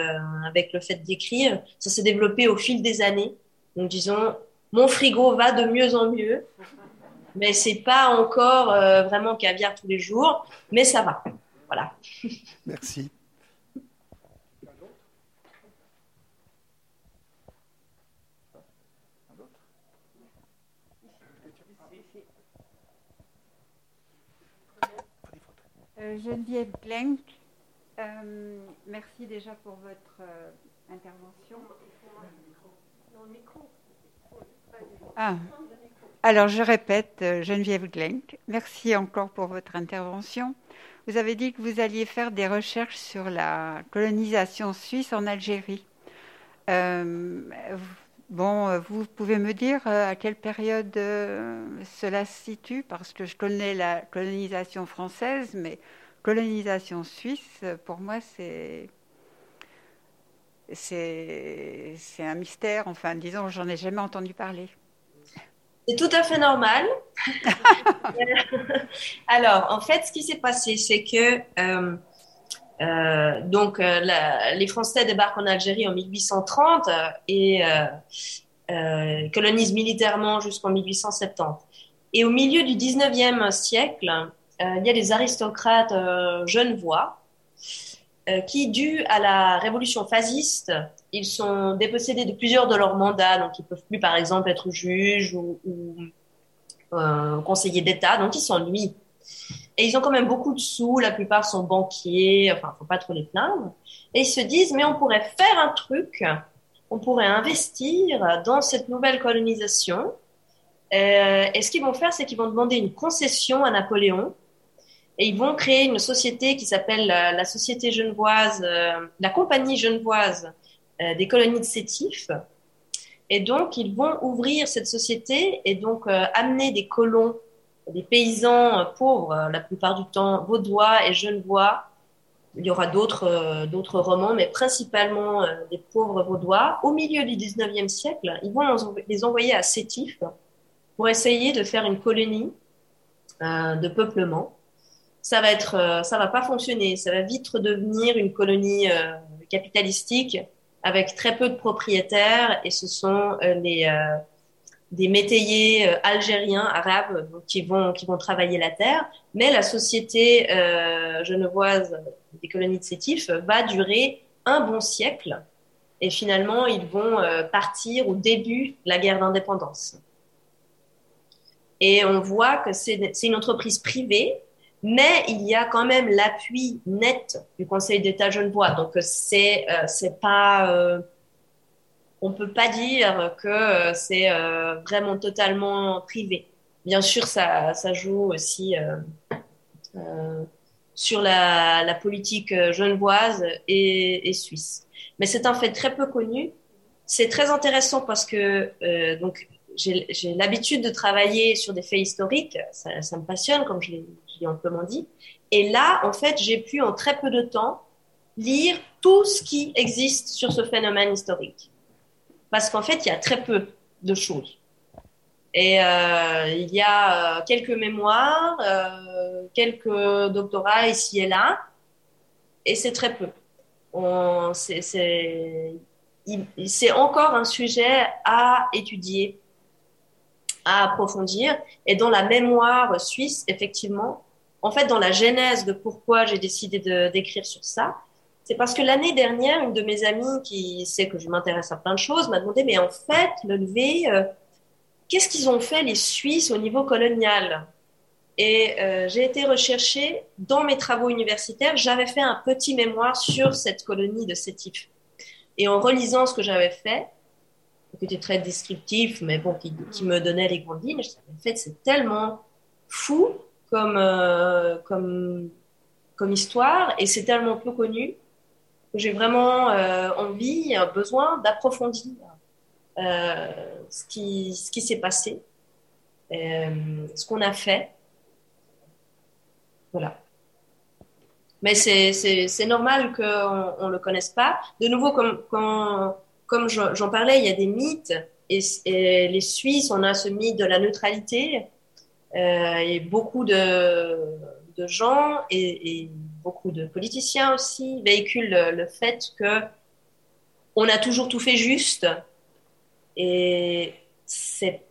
avec le fait d'écrire. Ça s'est développé au fil des années. Donc disons, mon frigo va de mieux en mieux mais c'est pas encore euh, vraiment caviar tous les jours, mais ça va. Voilà. Merci. Euh, Geneviève Glenk, euh, merci déjà pour votre intervention. Ah, alors, je répète, euh, Geneviève Glenk, merci encore pour votre intervention. Vous avez dit que vous alliez faire des recherches sur la colonisation suisse en Algérie. Euh, bon, vous pouvez me dire euh, à quelle période cela se situe? Parce que je connais la colonisation française, mais colonisation suisse, pour moi, c'est c'est un mystère. Enfin, disons, j'en ai jamais entendu parler. C'est tout à fait normal. Alors, en fait, ce qui s'est passé, c'est que euh, euh, donc euh, les Français débarquent en Algérie en 1830 et colonisent militairement jusqu'en 1870. Et au milieu du 19e siècle, il y a des aristocrates genevois qui, dû à la révolution fasciste, ils sont dépossédés de plusieurs de leurs mandats, donc ils peuvent plus, par exemple, être juges ou, euh, conseillers d'État, donc ils s'ennuient. Et ils ont quand même beaucoup de sous, la plupart sont banquiers, enfin, faut pas trop les plaindre. Et ils se disent, mais on pourrait faire un truc, on pourrait investir dans cette nouvelle colonisation. Euh, et ce qu'ils vont faire, c'est qu'ils vont demander une concession à Napoléon Et ils vont créer une société qui s'appelle la, Société Genevoise, la Compagnie Genevoise des colonies de sétifs. Et donc, ils vont ouvrir cette société et donc amener des colons, des paysans pauvres, la plupart du temps vaudois et genevois, il y aura d'autres euh, romans, mais principalement euh, des pauvres vaudois. Au milieu du 19e siècle, ils vont les envoyer à Sétif pour essayer de faire une colonie euh, de peuplement. Ça va être, ça va pas fonctionner. Ça va vite redevenir une colonie capitalistique avec très peu de propriétaires et ce sont les des métayers euh, algériens, arabes, qui vont qui vont travailler la terre. Mais la société euh, genevoise des colonies de sétifs va durer un bon siècle. Et finalement, ils vont euh, partir au début de la guerre d'indépendance. Et on voit que c'est une entreprise privée, mais il y a quand même l'appui net du Conseil d'État genevois. Donc c'est euh, c'est pas euh, on peut pas dire que euh, c'est euh, vraiment totalement privé. Bien sûr, ça, ça joue aussi euh, sur la, la, politique genevoise et, et suisse. Mais c'est un fait très peu connu. C'est très intéressant parce que donc j'ai l'habitude de travailler sur des faits historiques. Ça, ça me passionne, comme je l'ai dit. Et là, en fait, j'ai pu en très peu de temps lire tout ce qui existe sur ce phénomène historique parce qu'en fait, il y a très peu de choses. Et euh, il y a euh, quelques mémoires, euh, quelques doctorats ici et là, et c'est très peu. C'est encore un sujet à étudier, à approfondir. Et dans la mémoire suisse, effectivement, en fait, dans la genèse de pourquoi j'ai décidé d'écrire sur ça, c'est parce que l'année dernière, une de mes amies qui sait que je m'intéresse à plein de choses m'a demandé, mais en fait, le lever, euh, qu'est-ce qu'ils ont fait les Suisses au niveau colonial? Et euh, j'ai été rechercher dans mes travaux universitaires, j'avais fait un petit mémoire sur cette colonie de Sétif. Et en relisant ce que j'avais fait, qui était très descriptif, mais bon, qui, me donnait les grandes lignes, en fait, c'est tellement fou comme, euh, comme, comme histoire, et c'est tellement peu connu j'ai vraiment euh, envie, besoin d'approfondir euh, ce qui, ce qui s'est passé, ce qu'on a fait. Voilà. Mais c'est normal qu'on ne le connaisse pas. De nouveau, comme, comme, comme j'en parlais, il y a des mythes. Et, les Suisses, on a ce mythe de la neutralité. Euh, et beaucoup de, gens et, et beaucoup de politiciens aussi véhiculent le, fait que on a toujours tout fait juste et c'est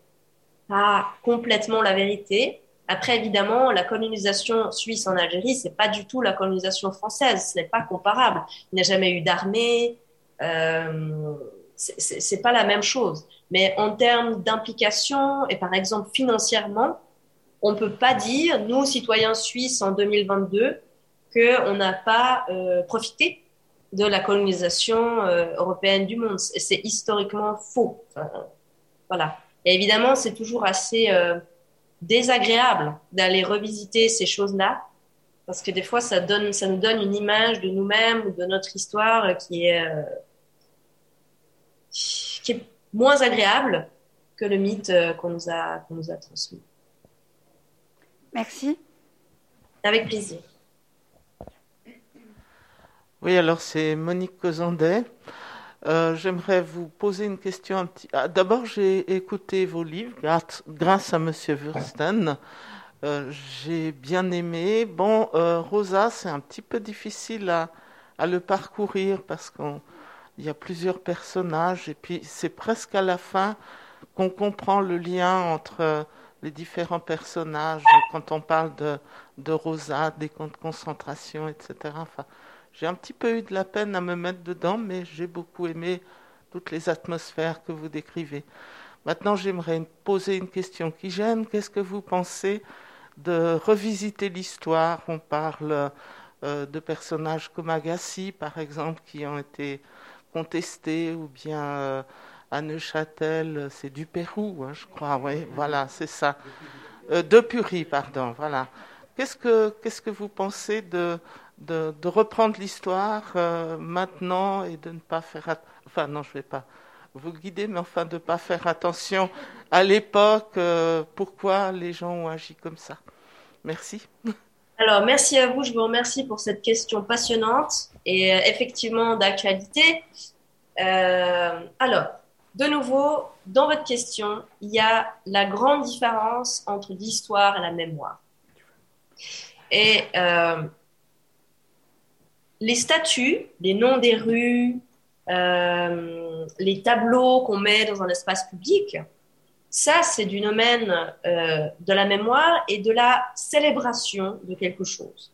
pas complètement la vérité. Après, évidemment, la colonisation suisse en Algérie, c'est pas du tout la colonisation française. Ce n'est pas comparable. Il n'y a jamais eu d'armée. Euh, c'est pas la même chose. Mais en termes d'implication et par exemple financièrement, on peut pas dire, nous, citoyens suisses en 2022, qu'on n'a pas euh, profité de la colonisation euh, européenne du monde. C'est historiquement faux. voilà. Et évidemment, c'est toujours assez euh, désagréable d'aller revisiter ces choses-là, parce que des fois, ça, donne, ça nous donne une image de nous-mêmes ou de notre histoire qui est, qui est moins agréable que le mythe qu'on nous, a, qu'on nous a transmis. Merci. Avec plaisir. Oui, alors c'est Monique Cosandet. Euh, j'aimerais vous poser une question. Un petit... Ah, D'abord, j'ai écouté vos livres grâce à Monsieur Wursten. Euh, j'ai bien aimé. Bon, euh, Rosa, c'est un petit peu difficile à, à le parcourir parce qu'il y a plusieurs personnages et puis c'est presque à la fin qu'on comprend le lien entre les différents personnages quand on parle de, de Rosa, des camps de concentration, etc. Enfin, j'ai un petit peu eu de la peine à me mettre dedans, mais j'ai beaucoup aimé toutes les atmosphères que vous décrivez. Maintenant, j'aimerais poser une question qui gêne. Qu'est-ce que vous pensez de revisiter l'histoire? On parle euh, de personnages comme Agassi, par exemple, qui ont été contestés, ou bien euh, à Neuchâtel, c'est du Pérou, hein, je crois. Oui, voilà, c'est ça. Euh, de Purie, pardon, voilà qu'est-ce que, qu'est-ce que vous pensez de, de, reprendre l'histoire euh, maintenant et de ne pas faire... Enfin, non, je ne vais pas vous guider, mais enfin de ne pas faire attention à l'époque, euh, pourquoi les gens ont agi comme ça? Merci. Alors, merci à vous. Je vous remercie pour cette question passionnante et euh, effectivement d'actualité. alors, de nouveau, dans votre question, il y a la grande différence entre l'histoire et la mémoire. Et euh, les statues, les noms des rues, euh, les tableaux qu'on met dans un espace public, ça, c'est du domaine euh, de la mémoire et de la célébration de quelque chose.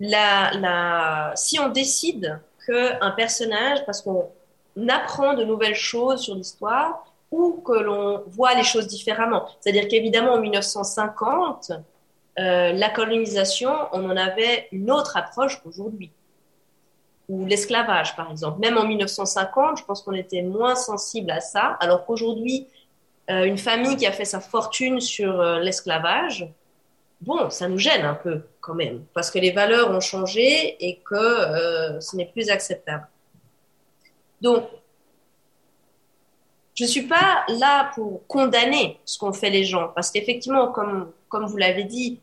Si on décide qu'un personnage, parce qu'on apprend de nouvelles choses sur l'histoire, ou que l'on voit les choses différemment. C'est-à-dire qu'évidemment, en 1950, euh, la colonisation, on en avait une autre approche qu'aujourd'hui. Ou l'esclavage, par exemple. Même en 1950, je pense qu'on était moins sensible à ça, alors qu'aujourd'hui, euh, une famille qui a fait sa fortune sur euh, l'esclavage, bon, ça nous gêne un peu quand même, parce que les valeurs ont changé et que ce n'est plus acceptable. Donc, je ne suis pas là pour condamner ce qu'ont fait les gens, parce qu'effectivement, comme, comme vous l'avez dit,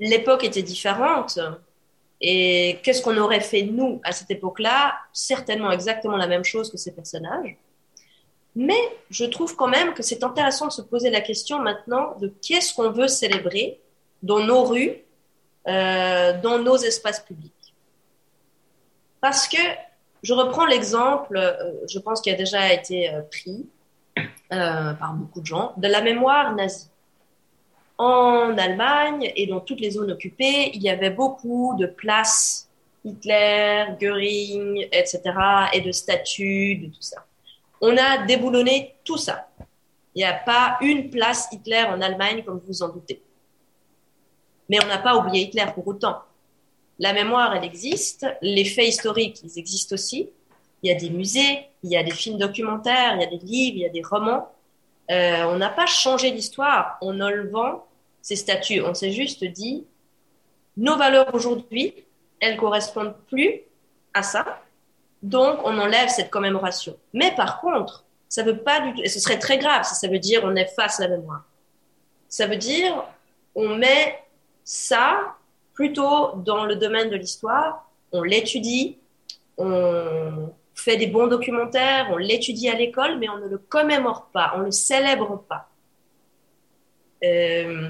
l'époque était différente. Et qu'est-ce qu'on aurait fait, nous, à cette époque-là? Certainement exactement la même chose que ces personnages. Mais je trouve quand même que c'est intéressant de se poser la question maintenant de qu'est-ce qu'on veut célébrer dans nos rues, euh, dans nos espaces publics. Parce que je reprends l'exemple, euh, je pense qu'il a déjà été euh, pris euh, par beaucoup de gens, de la mémoire nazie. En Allemagne et dans toutes les zones occupées, il y avait beaucoup de places Hitler, Göring, etc., et de statues, de tout ça. On a déboulonné tout ça. Il n'y a pas une place Hitler en Allemagne, comme vous vous en doutez. Mais on n'a pas oublié Hitler pour autant. La mémoire, elle existe. Les faits historiques, ils existent aussi. Il y a des musées, il y a des films documentaires, il y a des livres, il y a des romans. Euh, on n'a pas changé l'histoire en enlevant ces statuts. On s'est juste dit, nos valeurs aujourd'hui, elles correspondent plus à ça. Donc, on enlève cette commémoration. Mais par contre, ça veut pas du tout, et ce serait très grave si ça veut dire on efface la mémoire. Ça veut dire on met ça plutôt dans le domaine de l'histoire, on l'étudie, on fait des bons documentaires, on l'étudie à l'école, mais on ne le commémore pas, on ne le célèbre pas. Euh,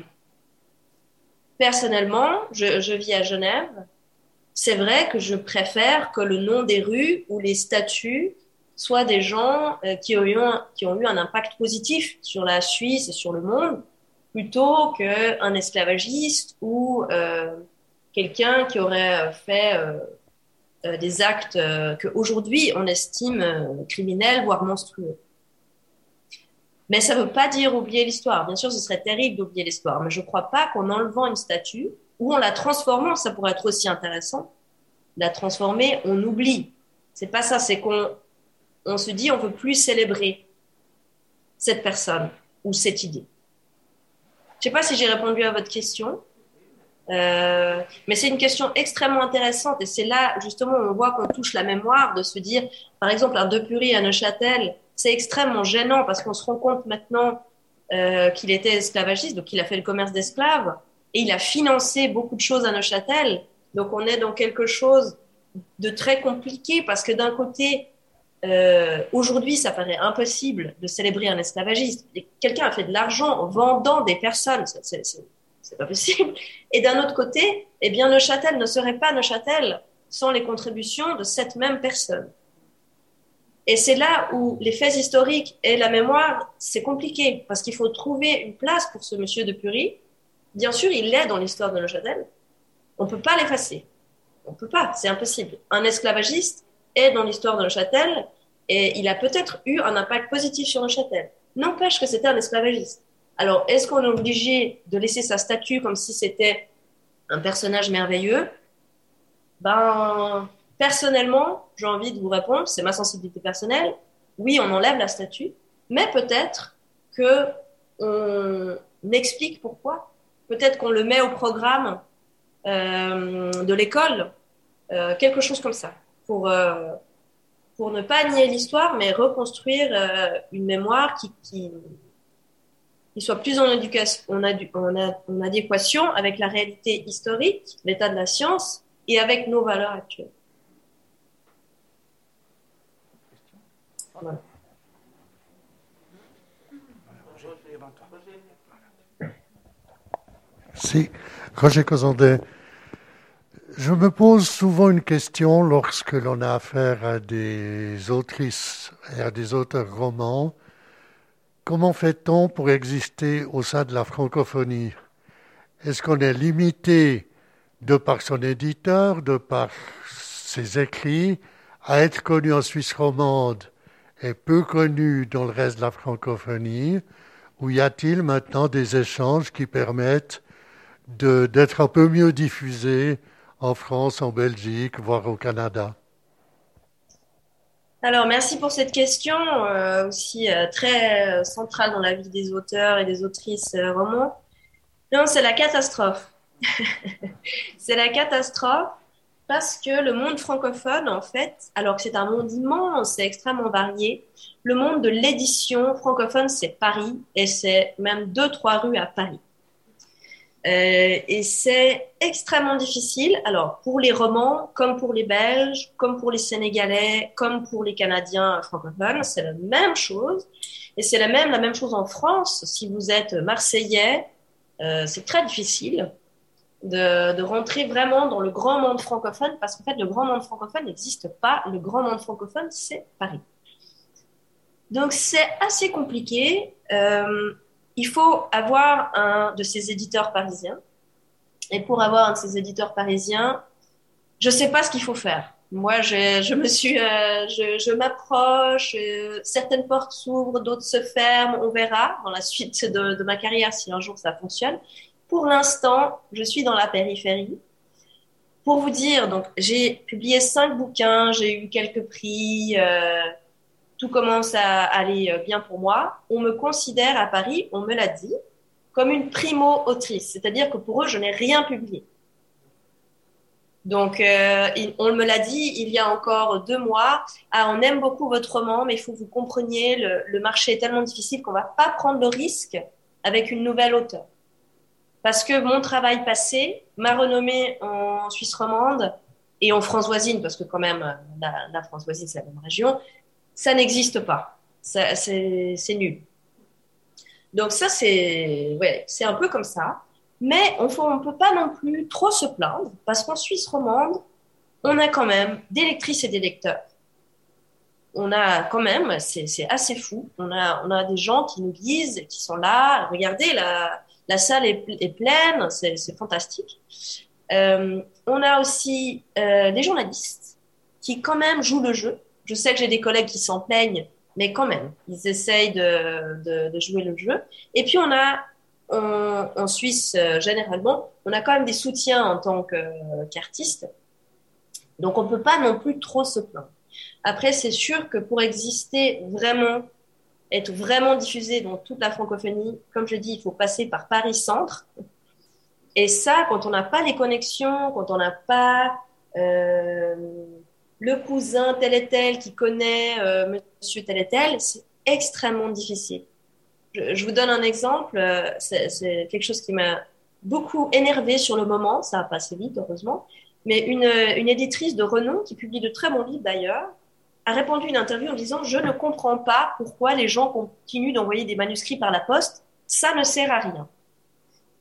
personnellement, je, vis à Genève. C'est vrai que je préfère que le nom des rues ou les statues soient des gens euh, qui, qui ont eu un impact positif sur la Suisse et sur le monde, plutôt qu'un esclavagiste ou euh, quelqu'un qui aurait fait euh, euh, des actes qu'aujourd'hui on estime criminels, voire monstrueux. Mais ça ne veut pas dire oublier l'histoire. Bien sûr, ce serait terrible d'oublier l'histoire, mais je ne crois pas qu'en enlevant une statue ou en la transformant, ça pourrait être aussi intéressant, la transformer, on oublie. C'est pas ça, c'est qu'on on se dit on veut plus célébrer cette personne ou cette idée. Je ne sais pas si j'ai répondu à votre question. Euh, mais c'est une question extrêmement intéressante et c'est là justement où on voit qu'on touche la mémoire de se dire, par exemple, un Depury à Neuchâtel, c'est extrêmement gênant parce qu'on se rend compte maintenant euh, qu'il était esclavagiste, donc il a fait le commerce d'esclaves et il a financé beaucoup de choses à Neuchâtel. Donc on est dans quelque chose de très compliqué parce que d'un côté, euh, aujourd'hui, ça paraît impossible de célébrer un esclavagiste. Quelqu'un a fait de l'argent en vendant des personnes. C'est, pas possible. Et d'un autre côté, eh bien, Neuchâtel ne serait pas Neuchâtel sans les contributions de cette même personne. Et c'est là où les faits historiques et la mémoire, c'est compliqué, parce qu'il faut trouver une place pour ce monsieur de Purie. Bien sûr, il est dans l'histoire de Neuchâtel. On ne peut pas l'effacer. On ne peut pas, c'est impossible. Un esclavagiste est dans l'histoire de Neuchâtel et il a peut-être eu un impact positif sur Neuchâtel. N'empêche que c'était un esclavagiste. Alors, est-ce qu'on est obligé de laisser sa statue comme si c'était un personnage merveilleux? Ben, personnellement, j'ai envie de vous répondre, c'est ma sensibilité personnelle. Oui, on enlève la statue, mais peut-être que on, m'explique pourquoi. Peut-être qu'on le met au programme de l'école, quelque chose comme ça, pour, pour ne pas nier l'histoire, mais reconstruire une mémoire qui, qui, qui soit plus en, adéquation avec la réalité historique, l'état de la science et avec nos valeurs actuelles. Roger. Je me pose souvent une question lorsque l'on a affaire à des autrices et à des auteurs romans. Comment fait-on pour exister au sein de la francophonie? Est-ce qu'on est limité de par son éditeur, de par ses écrits, à être connu en Suisse romande et peu connu dans le reste de la francophonie? Ou y a-t-il maintenant des échanges qui permettent d'être un peu mieux diffusés en France, en Belgique, voire au Canada alors, merci pour cette question, euh, aussi euh, très euh, centrale dans la vie des auteurs et des autrices romans. Non, c'est la catastrophe. c'est la catastrophe parce que le monde francophone, en fait, alors que c'est un monde immense, c'est extrêmement varié, le monde de l'édition francophone, c'est Paris et c'est même deux, trois rues à Paris. Euh, et c'est extrêmement difficile. Alors, pour les romans, comme pour les Belges, comme pour les Sénégalais, comme pour les Canadiens francophones, c'est la même chose. Et c'est la même, la même chose en France. Si vous êtes Marseillais, euh, c'est très difficile de, de, rentrer vraiment dans le grand monde francophone parce qu'en fait, le grand monde francophone n'existe pas. Le grand monde francophone, c'est Paris. Donc, c'est assez compliqué. Euh, il faut avoir un de ces éditeurs parisiens. Et pour avoir un de ces éditeurs parisiens, je ne sais pas ce qu'il faut faire. Moi, je, me suis, euh, je, m'approche, euh, certaines portes s'ouvrent, d'autres se ferment. On verra dans la suite de, de, ma carrière si un jour ça fonctionne. Pour l'instant, je suis dans la périphérie. Pour vous dire, donc j'ai publié cinq bouquins, j'ai eu quelques prix. Euh, tout commence à aller euh, bien pour moi. On me considère à Paris, on me l'a dit, comme une primo-autrice, c'est-à-dire que pour eux, je n'ai rien publié. Donc, euh, on me l'a dit il y a encore deux mois. Ah, on aime beaucoup votre roman, mais il faut que vous compreniez, le, marché est tellement difficile qu'on va pas prendre le risque avec une nouvelle auteure. Parce que mon travail passé, ma renommée en Suisse romande et en France voisine, parce que quand même, la, la France voisine, c'est la même région, ça n'existe pas. C'est nul. Donc ça, c'est ouais, un peu comme ça. Mais on ne peut pas non plus trop se plaindre parce qu'en Suisse romande, on a quand même des lectrices et des lecteurs. On a quand même, c'est assez fou, on a, des gens qui nous lisent, qui sont là. Regardez, la, salle est, est pleine, c'est fantastique. Euh, on a aussi euh, des journalistes qui quand même jouent le jeu je sais que j'ai des collègues qui s'en plaignent, mais quand même, ils essayent de, jouer le jeu. Et puis, on a, en Suisse, euh, généralement, on a quand même des soutiens en tant qu'artiste. Donc, on ne peut pas non plus trop se plaindre. Après, c'est sûr que pour exister vraiment, être vraiment diffusé dans toute la francophonie, comme je dis, il faut passer par Paris Centre. Et ça, quand on n'a pas les connexions, quand on n'a pas euh, le cousin tel et tel qui connaît euh, monsieur tel et tel, c'est extrêmement difficile. Je, vous donne un exemple, euh, c'est quelque chose qui m'a beaucoup énervé sur le moment, ça a passé vite heureusement, mais une, une éditrice de renom qui publie de très bons livres d'ailleurs, a répondu une interview en disant Je ne comprends pas pourquoi les gens continuent d'envoyer des manuscrits par la poste, ça ne sert à rien.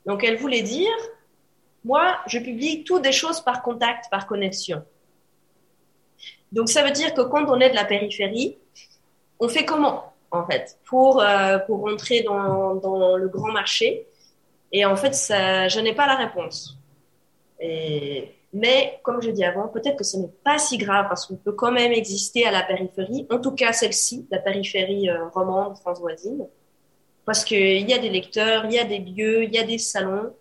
Donc elle voulait dire Moi, je publie toutes des choses par contact, par connexion. Donc ça veut dire que quand on est de la périphérie, on fait comment en fait pour euh, pour rentrer dans, dans le grand marché? Et en fait, ça, je n'ai pas la réponse. Et, mais comme je dis avant, peut-être que ce n'est pas si grave parce qu'on peut quand même exister à la périphérie, en tout cas celle-ci, la périphérie euh, romande, voisine, parce qu'il y a des lecteurs, il y a des lieux, il y a des salons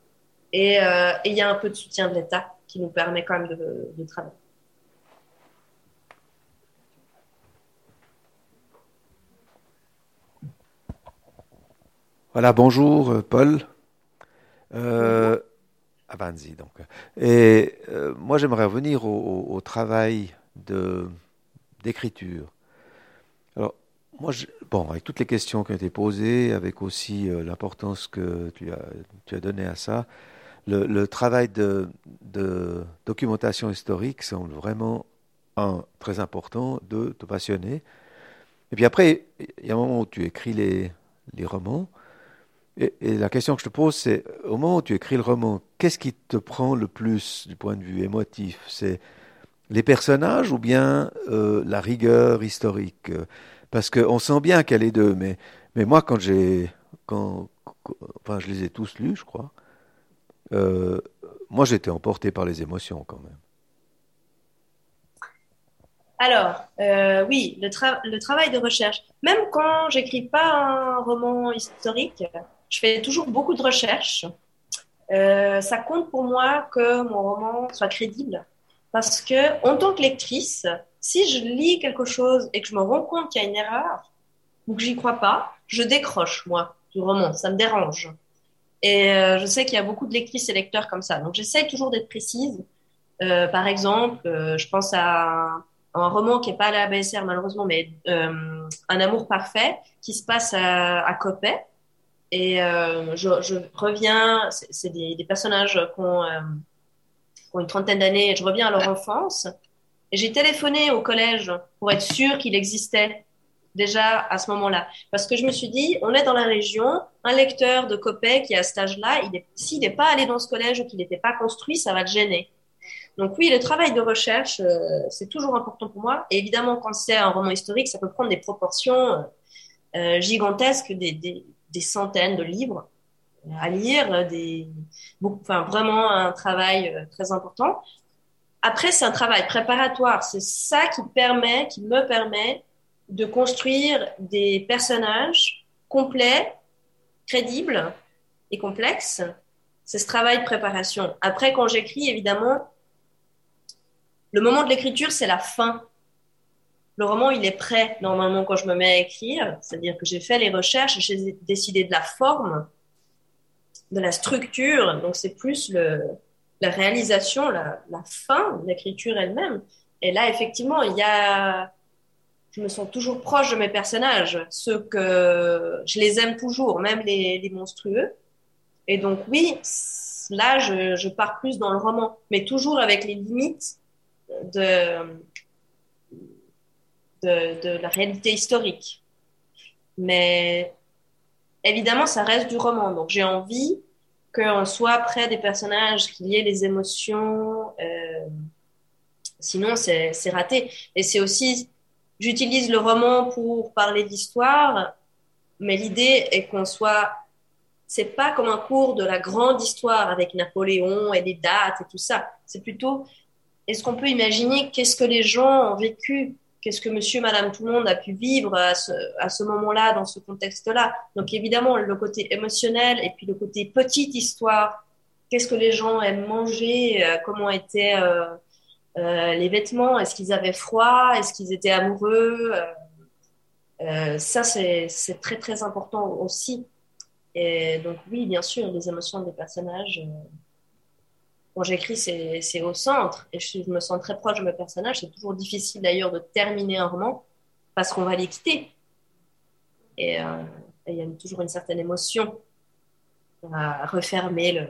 et, euh, et il y a un peu de soutien de l'État qui nous permet quand même de, de travailler. Voilà, bonjour euh, Paul. Euh, Avanzi donc. Et euh, moi j'aimerais revenir au, travail de d'écriture. Alors moi, bon, avec toutes les questions qui ont été posées, avec aussi euh, l'importance que tu as, tu as donnée à ça, le, travail de, de, documentation historique semble vraiment un, très important de te passionner. Et puis après, il y a un moment où tu écris les, les romans. Et, la question que je te pose, c'est au moment où tu écris le roman, qu'est-ce qui te prend le plus du point de vue émotif? C'est les personnages ou bien euh, la rigueur historique? Parce qu'on sent bien qu'elle est deux. Mais, mais moi, quand j'ai. Quand, enfin, je les ai tous lus, je crois. Euh, moi, j'étais emporté par les émotions quand même. Alors, euh, oui, le, le, travail de recherche. Même quand j'écris pas un roman historique, je fais toujours beaucoup de recherches. Euh, ça compte pour moi que mon roman soit crédible. Parce que, en tant que lectrice, si je lis quelque chose et que je me rends compte qu'il y a une erreur ou que j'y crois pas, je décroche, moi, du roman. Ça me dérange. Et euh, je sais qu'il y a beaucoup de lectrices et lecteurs comme ça. Donc, j'essaye toujours d'être précise. Euh, par exemple, euh, je pense à un roman qui est pas à la BSR malheureusement, mais euh, Un amour parfait qui se passe à, à Coppet. Et euh, je, reviens, c'est des, personnages qui ont, euh, qui ont, une trentaine d'années, je reviens à leur enfance. Et j'ai téléphoné au collège pour être sûr qu'il existait déjà à ce moment-là. Parce que je me suis dit, on est dans la région, un lecteur de Coppet qui est à cet âge-là, s'il n'est pas allé dans ce collège ou qu'il n'était pas construit, ça va le gêner. Donc oui, le travail de recherche, euh, c'est toujours important pour moi. Et évidemment, quand c'est un roman historique, ça peut prendre des proportions gigantesques, des, des, centaines de livres à lire, des, enfin vraiment un travail euh, très important. Après, c'est un travail préparatoire. C'est ça qui permet, qui me permet de construire des personnages complets, crédibles et complexes. C'est ce travail de préparation. Après, quand j'écris, évidemment, le moment de l'écriture, c'est la fin. Le roman, il est prêt normalement quand je me mets à écrire, c'est-à-dire que j'ai fait les recherches, j'ai décidé de la forme, de la structure, donc c'est plus le, la réalisation, la, la fin l'écriture elle-même. Et là, effectivement, il y a, je me sens toujours proche de mes personnages, ceux que je les aime toujours, même les, les monstrueux. Et donc oui, là, je, je pars plus dans le roman, mais toujours avec les limites de, de, la réalité historique. Mais évidemment, ça reste du roman. Donc j'ai envie qu'on soit près des personnages, qu'il y ait les émotions. Euh, sinon, c'est raté. Et c'est aussi, j'utilise le roman pour parler d'histoire, mais l'idée est qu'on soit. C'est pas comme un cours de la grande histoire avec Napoléon et les dates et tout ça. C'est plutôt est-ce qu'on peut imaginer qu'est-ce que les gens ont vécu Qu'est-ce que monsieur, madame, tout le monde a pu vivre à ce, moment-là, dans ce contexte-là Donc évidemment, le côté émotionnel et puis le côté petite histoire. Qu'est-ce que les gens aiment manger euh, Comment étaient euh, euh, les vêtements? Est-ce qu'ils avaient froid? Est-ce qu'ils étaient amoureux? Ça, c'est très très important aussi. Et donc oui, bien sûr, les émotions des personnages quand j'écris, c'est au centre et je, me sens très proche de mes personnages. C'est toujours difficile d'ailleurs de terminer un roman parce qu'on va les quitter. Et euh, il y a toujours une certaine émotion à refermer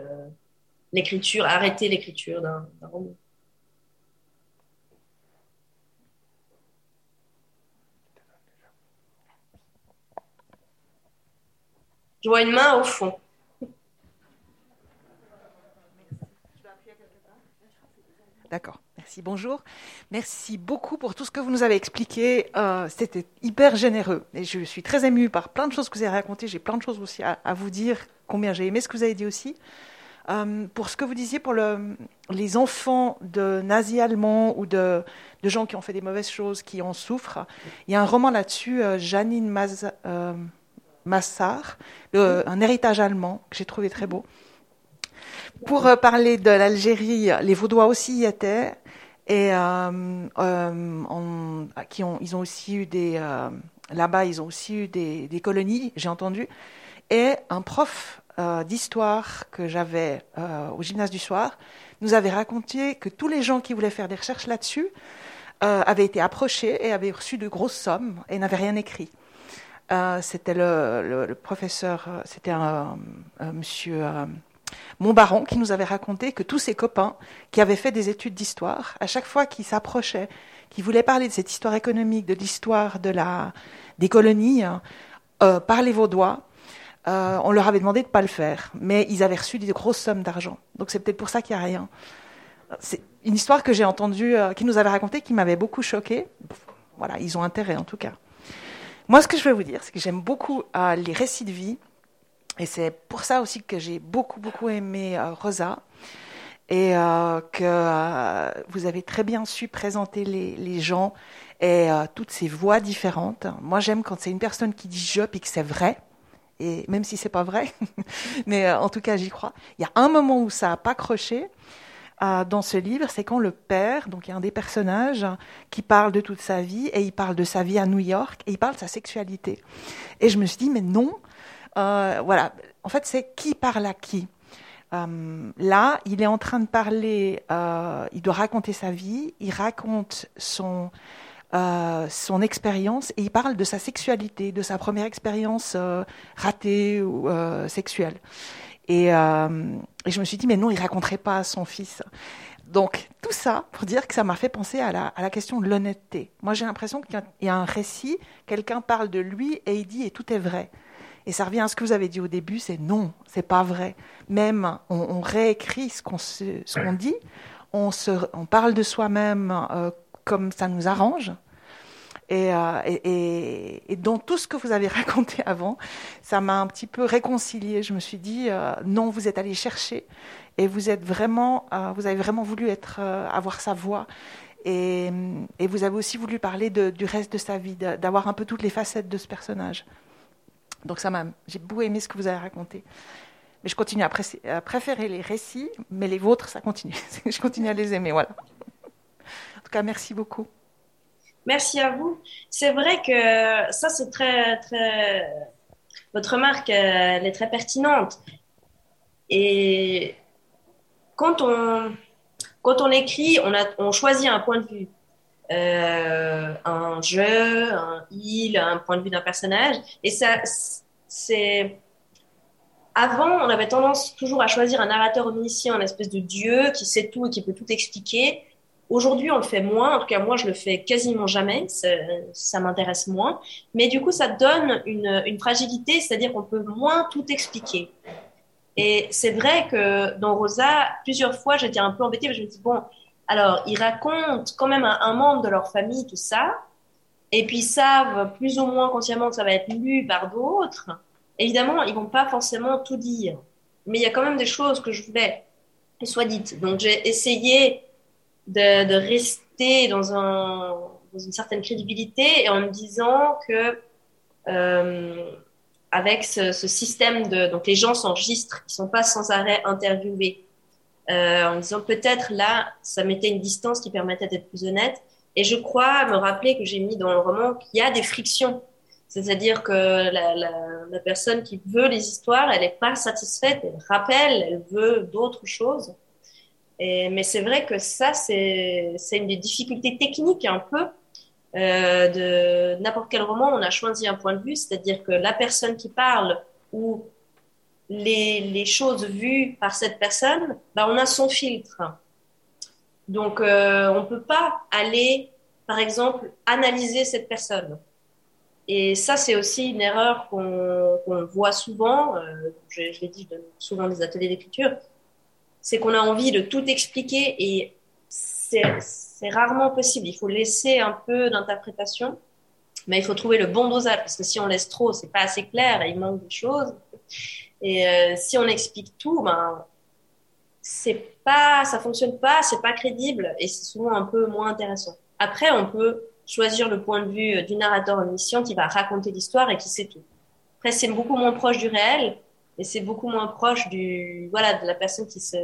l'écriture, arrêter l'écriture d'un roman. Je vois une main au fond. D'accord. Merci. Bonjour. Merci beaucoup pour tout ce que vous nous avez expliqué. Euh, C'était hyper généreux. Et je suis très émue par plein de choses que vous avez racontées. J'ai plein de choses aussi à, vous dire, combien j'ai aimé ce que vous avez dit aussi. Euh, pour ce que vous disiez pour le, les enfants de nazis allemands ou de, de, gens qui ont fait des mauvaises choses, qui en souffrent, il y a un roman là-dessus, euh, Janine Maz, Massard, Un héritage allemand, que j'ai trouvé très beau. Pour euh, parler de l'Algérie, les Vaudois aussi y étaient. Et euh, euh, qui ont, ils ont aussi eu des. Là-bas, ils ont aussi eu des, des colonies, j'ai entendu. Et un prof euh, d'histoire que j'avais euh, au gymnase du soir nous avait raconté que tous les gens qui voulaient faire des recherches là-dessus euh, avaient été approchés et avaient reçu de grosses sommes et n'avaient rien écrit. c'était le, professeur, c'était un, monsieur Montbaron qui nous avait raconté que tous ses copains qui avaient fait des études d'histoire, à chaque fois qu'ils s'approchaient, qu'ils voulaient parler de cette histoire économique, de l'histoire de la, des colonies, par les Vaudois, on leur avait demandé de ne pas le faire, mais ils avaient reçu des grosses sommes d'argent. Donc c'est peut-être pour ça qu'il n'y a rien. C'est une histoire que j'ai entendue, euh, qui nous avait racontée, qui m'avait beaucoup choquée. Voilà, ils ont intérêt en tout cas. Moi, ce que je veux vous dire, c'est que j'aime beaucoup euh, les récits de vie, et c'est pour ça aussi que j'ai beaucoup, beaucoup aimé Rosa, et que vous avez très bien su présenter les, les gens et toutes ces voix différentes. Moi, j'aime quand c'est une personne qui dit je, puis que c'est vrai et même si c'est pas vrai, mais euh, en tout cas j'y crois. Il y a un moment où ça a pas croché euh, dans ce livre, c'est quand le père, donc il y a un des personnages qui parle de toute sa vie et il parle de sa vie à New York et il parle de sa sexualité. Et je me suis dit mais non, euh, voilà, en fait c'est qui parle à qui. là, il est en train de parler, il doit raconter sa vie, il raconte son euh, expérience et il parle de sa sexualité, de sa première expérience euh, ratée ou euh, sexuelle. Et, et, je me suis dit, mais non, il raconterait pas à son fils. Donc, tout ça pour dire que ça m'a fait penser à la, à la question de l'honnêteté. Moi, j'ai l'impression qu'il y a un récit, quelqu'un parle de lui et il dit, et tout est vrai. Et ça revient à ce que vous avez dit au début, c'est non, c'est pas vrai. Même, on, réécrit ce qu'on dit, on, parle de soi-même comme ça nous arrange. Euh, et, dans tout ce que vous avez raconté avant, ça m'a un petit peu réconcilié. Je me suis dit, euh, non, vous êtes allé chercher et vous êtes vraiment, euh, vous avez vraiment voulu avoir sa voix. Et, vous avez aussi voulu parler du reste de sa vie, d'avoir un peu toutes les facettes de ce personnage. Donc ça m'a, j'ai beaucoup aimé ce que vous avez raconté. Mais je continue à, préférer les récits, mais les vôtres, ça continue. je continue à les aimer, voilà. En tout cas, merci beaucoup. Merci à vous. C'est vrai que ça, c'est très, très. Votre remarque, elle est très pertinente. Et quand on, quand on écrit, on, a, on choisit un point de vue. Euh, un je, un il, un point de vue d'un personnage. Et ça, c'est. Avant, on avait tendance toujours à choisir un narrateur omniscient, un espèce de dieu qui sait tout et qui peut tout expliquer. Aujourd'hui, on le fait moins. En tout cas, moi, je le fais quasiment jamais. Ça m'intéresse moins. Mais du coup, ça donne une, une fragilité, c'est-à-dire qu'on peut moins tout expliquer. Et c'est vrai que dans Rosa, plusieurs fois, j'étais un peu embêtée. je me dis, bon, alors, ils racontent quand même un, un, membre de leur famille, tout ça. Et puis, savent plus ou moins consciemment que ça va être lu par d'autres. Évidemment, ils vont pas forcément tout dire. Mais il y a quand même des choses que je voulais qu'elles soient dites. Donc, j'ai essayé de, de rester dans, un, dans, une certaine crédibilité et en me disant que euh, avec ce, ce, système de donc les gens s'enregistrent, ils sont pas sans arrêt interviewés. Euh, en disant peut-être là, ça mettait une distance qui permettait d'être plus honnête. Et je crois me rappeler que j'ai mis dans le roman qu'il y a des frictions. C'est-à-dire que la, personne qui veut les histoires, elle n'est pas satisfaite, elle rappelle, elle veut d'autres choses mais c'est vrai que ça, c'est une des difficultés techniques un peu euh, de n'importe quel roman. On a choisi un point de vue, c'est-à-dire que la personne qui parle ou les, les choses vues par cette personne, bah, on a son filtre. Donc, euh, on ne peut pas aller, par exemple, analyser cette personne. Et ça, c'est aussi une erreur qu'on voit souvent. Euh, je, je l'ai dit, je donne souvent des ateliers d'écriture c'est qu'on a envie de tout expliquer et c'est rarement possible. Il faut laisser un peu d'interprétation, mais il faut trouver le bon dosage parce que si on laisse trop, c'est pas assez clair et il manque des choses. Et euh, si on explique tout, ben c'est pas, ça fonctionne pas, c'est pas crédible et c'est souvent un peu moins intéressant. Après, on peut choisir le point de vue du narrateur omniscient qui va raconter l'histoire et qui sait tout. Après, c'est beaucoup moins proche du réel, et c'est beaucoup moins proche du voilà de la personne qui se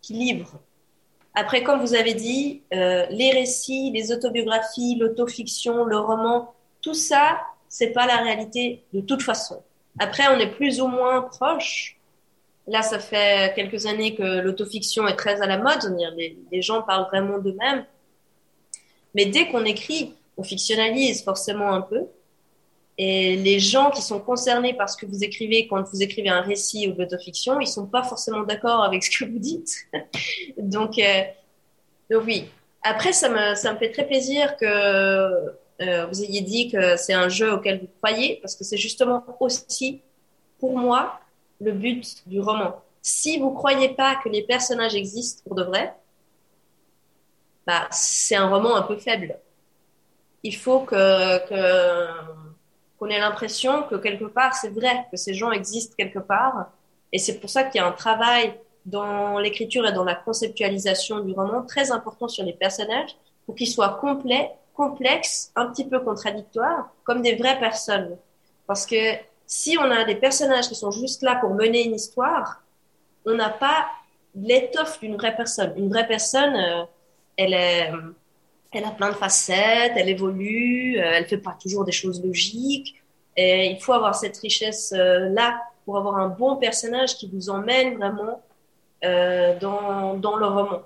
qui livre. Après, comme vous avez dit, euh, les récits, les autobiographies, l'autofiction, le roman, tout ça, c'est pas la réalité de toute façon. Après, on est plus ou moins proche. Là, ça fait quelques années que l'autofiction est très à la mode. Les, les gens parlent vraiment d'eux-mêmes. Mais dès qu'on écrit, on fictionnalise forcément un peu. Et les gens qui sont concernés par ce que vous écrivez quand vous écrivez un récit ou de l'autofiction, ils sont pas forcément d'accord avec ce que vous dites. donc, euh, donc oui. Après, ça me, ça me fait très plaisir que euh, vous ayez dit que c'est un jeu auquel vous croyez, parce que c'est justement aussi, pour moi, le but du roman. Si vous croyez pas que les personnages existent pour de vrai, bah, c'est un roman un peu faible. Il faut que, qu'on ait l'impression que quelque part c'est vrai, que ces gens existent quelque part. Et c'est pour ça qu'il y a un travail dans l'écriture et dans la conceptualisation du roman très important sur les personnages pour qu'ils soient complets, complexes, un petit peu contradictoires, comme des vraies personnes. Parce que si on a des personnages qui sont juste là pour mener une histoire, on n'a pas l'étoffe d'une vraie personne. Une vraie personne, euh, elle est, elle a plein de facettes, elle évolue, euh, elle fait pas toujours des choses logiques. Et il faut avoir cette richesse euh, là pour avoir un bon personnage qui vous emmène vraiment euh, dans, dans le roman.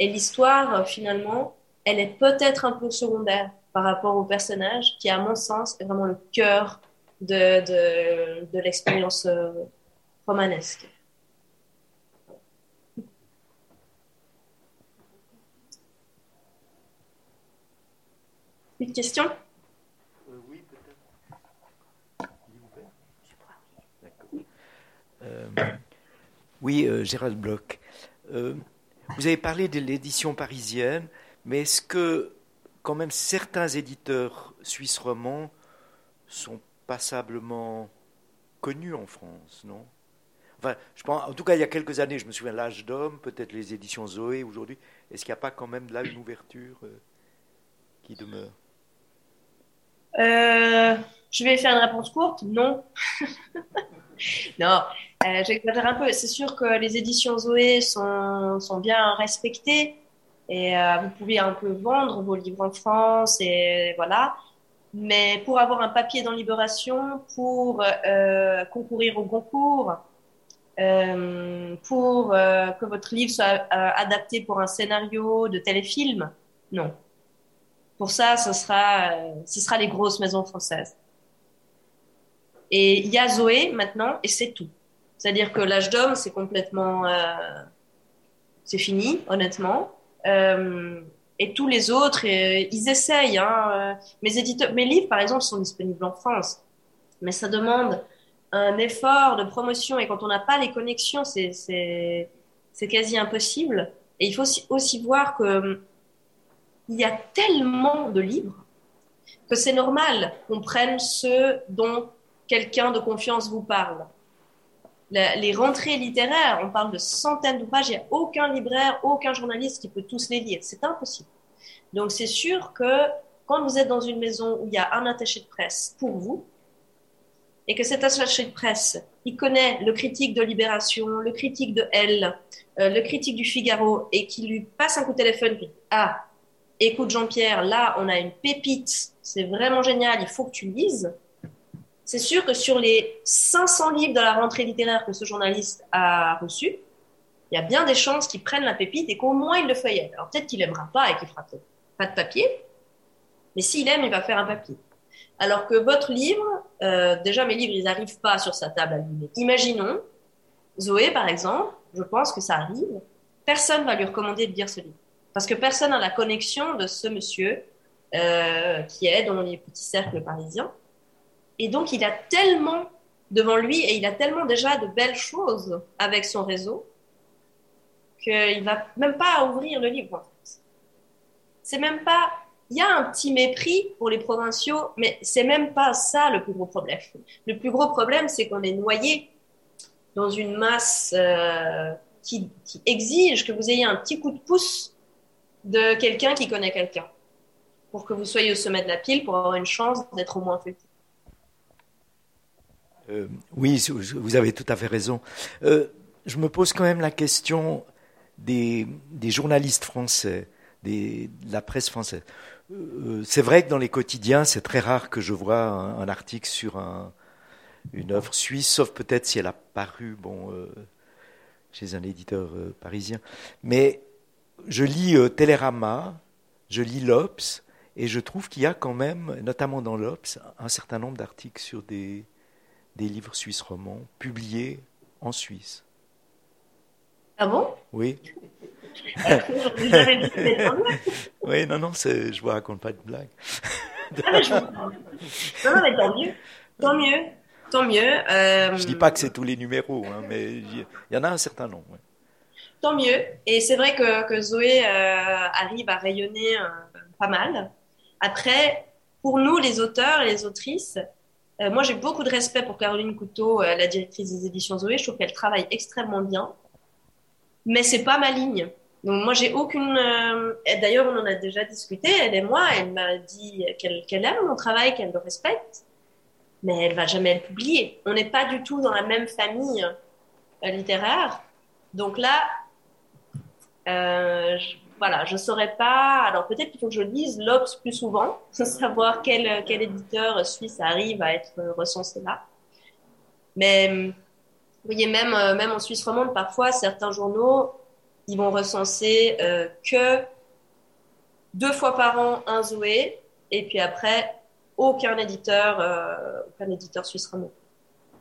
Et l'histoire, finalement, elle est peut-être un peu secondaire par rapport au personnage, qui, à mon sens, est vraiment le cœur de, de, de l'expérience romanesque. Une question? Euh, Oui, peut-être. Euh, oui, euh, Gérald Bloch. vous avez parlé de l'édition parisienne, mais est-ce que quand même certains éditeurs suisses romans sont passablement connus en France, non? Enfin, je pense, en tout cas, il y a quelques années, je me souviens, L'âge d'homme, peut-être les éditions Zoé aujourd'hui. Est-ce qu'il n'y a pas quand même là une ouverture qui demeure? Euh, je vais faire une réponse courte. Non. non, euh, j'exagère un peu. C'est sûr que les éditions Zoé sont, sont bien respectées et euh, vous pouvez un peu vendre vos livres en France et voilà. Mais pour avoir un papier dans Libération, pour euh, concourir au concours, euh, pour euh, que votre livre soit adapté pour un scénario de téléfilm, non. Pour ça, ce sera, ce sera les grosses maisons françaises. Et il y a Zoé maintenant, et c'est tout. C'est-à-dire que l'âge d'homme, c'est complètement, c'est fini, honnêtement. Euh, et tous les autres, euh, ils essayent. Hein. Mes éditeurs, mes livres, par exemple, sont disponibles en France, mais ça demande un effort de promotion. Et quand on n'a pas les connexions, c'est quasi impossible. Et il faut aussi, voir que il y a tellement de livres que c'est normal qu'on prenne ceux dont quelqu'un de confiance vous parle. Les rentrées littéraires, on parle de centaines d'ouvrages, il n'y a aucun libraire, aucun journaliste qui peut tous les lire. C'est impossible. Donc c'est sûr que quand vous êtes dans une maison où il y a un attaché de presse pour vous, et que cet attaché de presse, il connaît le critique de Libération, le critique de Elle, euh, le critique du Figaro, et qui lui passe un coup de téléphone, puis, ah, écoute Jean-Pierre, là, on a une pépite, c'est vraiment génial, il faut que tu lises. C'est sûr que sur les 500 livres de la rentrée littéraire que ce journaliste a reçus, il y a bien des chances qu'il prenne la pépite et qu'au moins il le feuillette. Alors peut-être qu'il n'aimera pas et qu'il fera pas de papier, mais s'il aime, il va faire un papier. Alors que votre livre, euh, déjà mes livres, ils n'arrivent pas sur sa table à lire. Imaginons, Zoé par exemple, je pense que ça arrive, personne va lui recommander de lire ce livre. Parce que personne n'a la connexion de ce monsieur euh, qui est dans les petits cercles parisiens. Et donc, il a tellement devant lui et il a tellement déjà de belles choses avec son réseau qu'il va même pas ouvrir le livre. C'est même pas. Il y a un petit mépris pour les provinciaux, mais c'est même pas ça le plus gros problème. Le plus gros problème, c'est qu'on est noyé dans une masse euh, qui, exige que vous ayez un petit coup de pouce de quelqu'un qui connaît quelqu'un pour que vous soyez au sommet de la pile pour avoir une chance d'être au moins fait. Euh, oui, vous avez tout à fait raison. Euh, je me pose quand même la question des, journalistes français, de la presse française. Euh, c'est vrai que dans les quotidiens, c'est très rare que je vois un, article sur un, une œuvre suisse, sauf peut-être si elle a paru bon, chez un éditeur parisien. Mais je lis Télérama, je lis l'Obs, et je trouve qu'il y a quand même, notamment dans l'Obs, un certain nombre d'articles sur des, des livres suisses romans publiés en Suisse. Ah bon? Oui. oui, non, non, je vous raconte pas de blague. ah, mais je... Non, mais tant mieux. Tant mieux. Tant mieux. Euh... Je dis pas que c'est tous les numéros, hein, mais il y en a un certain nombre. Tant mieux. Et c'est vrai que, que Zoé euh, arrive à rayonner euh, pas mal. Après, pour nous, les auteurs et les autrices, euh, moi j'ai beaucoup de respect pour Caroline Couteau, la directrice des éditions Zoé. Je trouve qu'elle travaille extrêmement bien. Mais c'est pas ma ligne. Donc moi j'ai aucune. D'ailleurs on en a déjà discuté elle et moi. Elle m'a dit qu'elle aime mon travail, qu'elle le respecte, mais elle va jamais le publier. On n'est pas du tout dans la même famille littéraire. Donc là, euh, je, voilà, je saurais pas. Alors peut-être qu'il faut que je lise l'Obs plus souvent, savoir quel, quel éditeur suisse arrive à être recensé là. Mais vous voyez, même, euh, même en Suisse romande, parfois, certains journaux, ils vont recenser euh, que deux fois par an un Zoé, et puis après, aucun éditeur, euh, aucun éditeur suisse romand.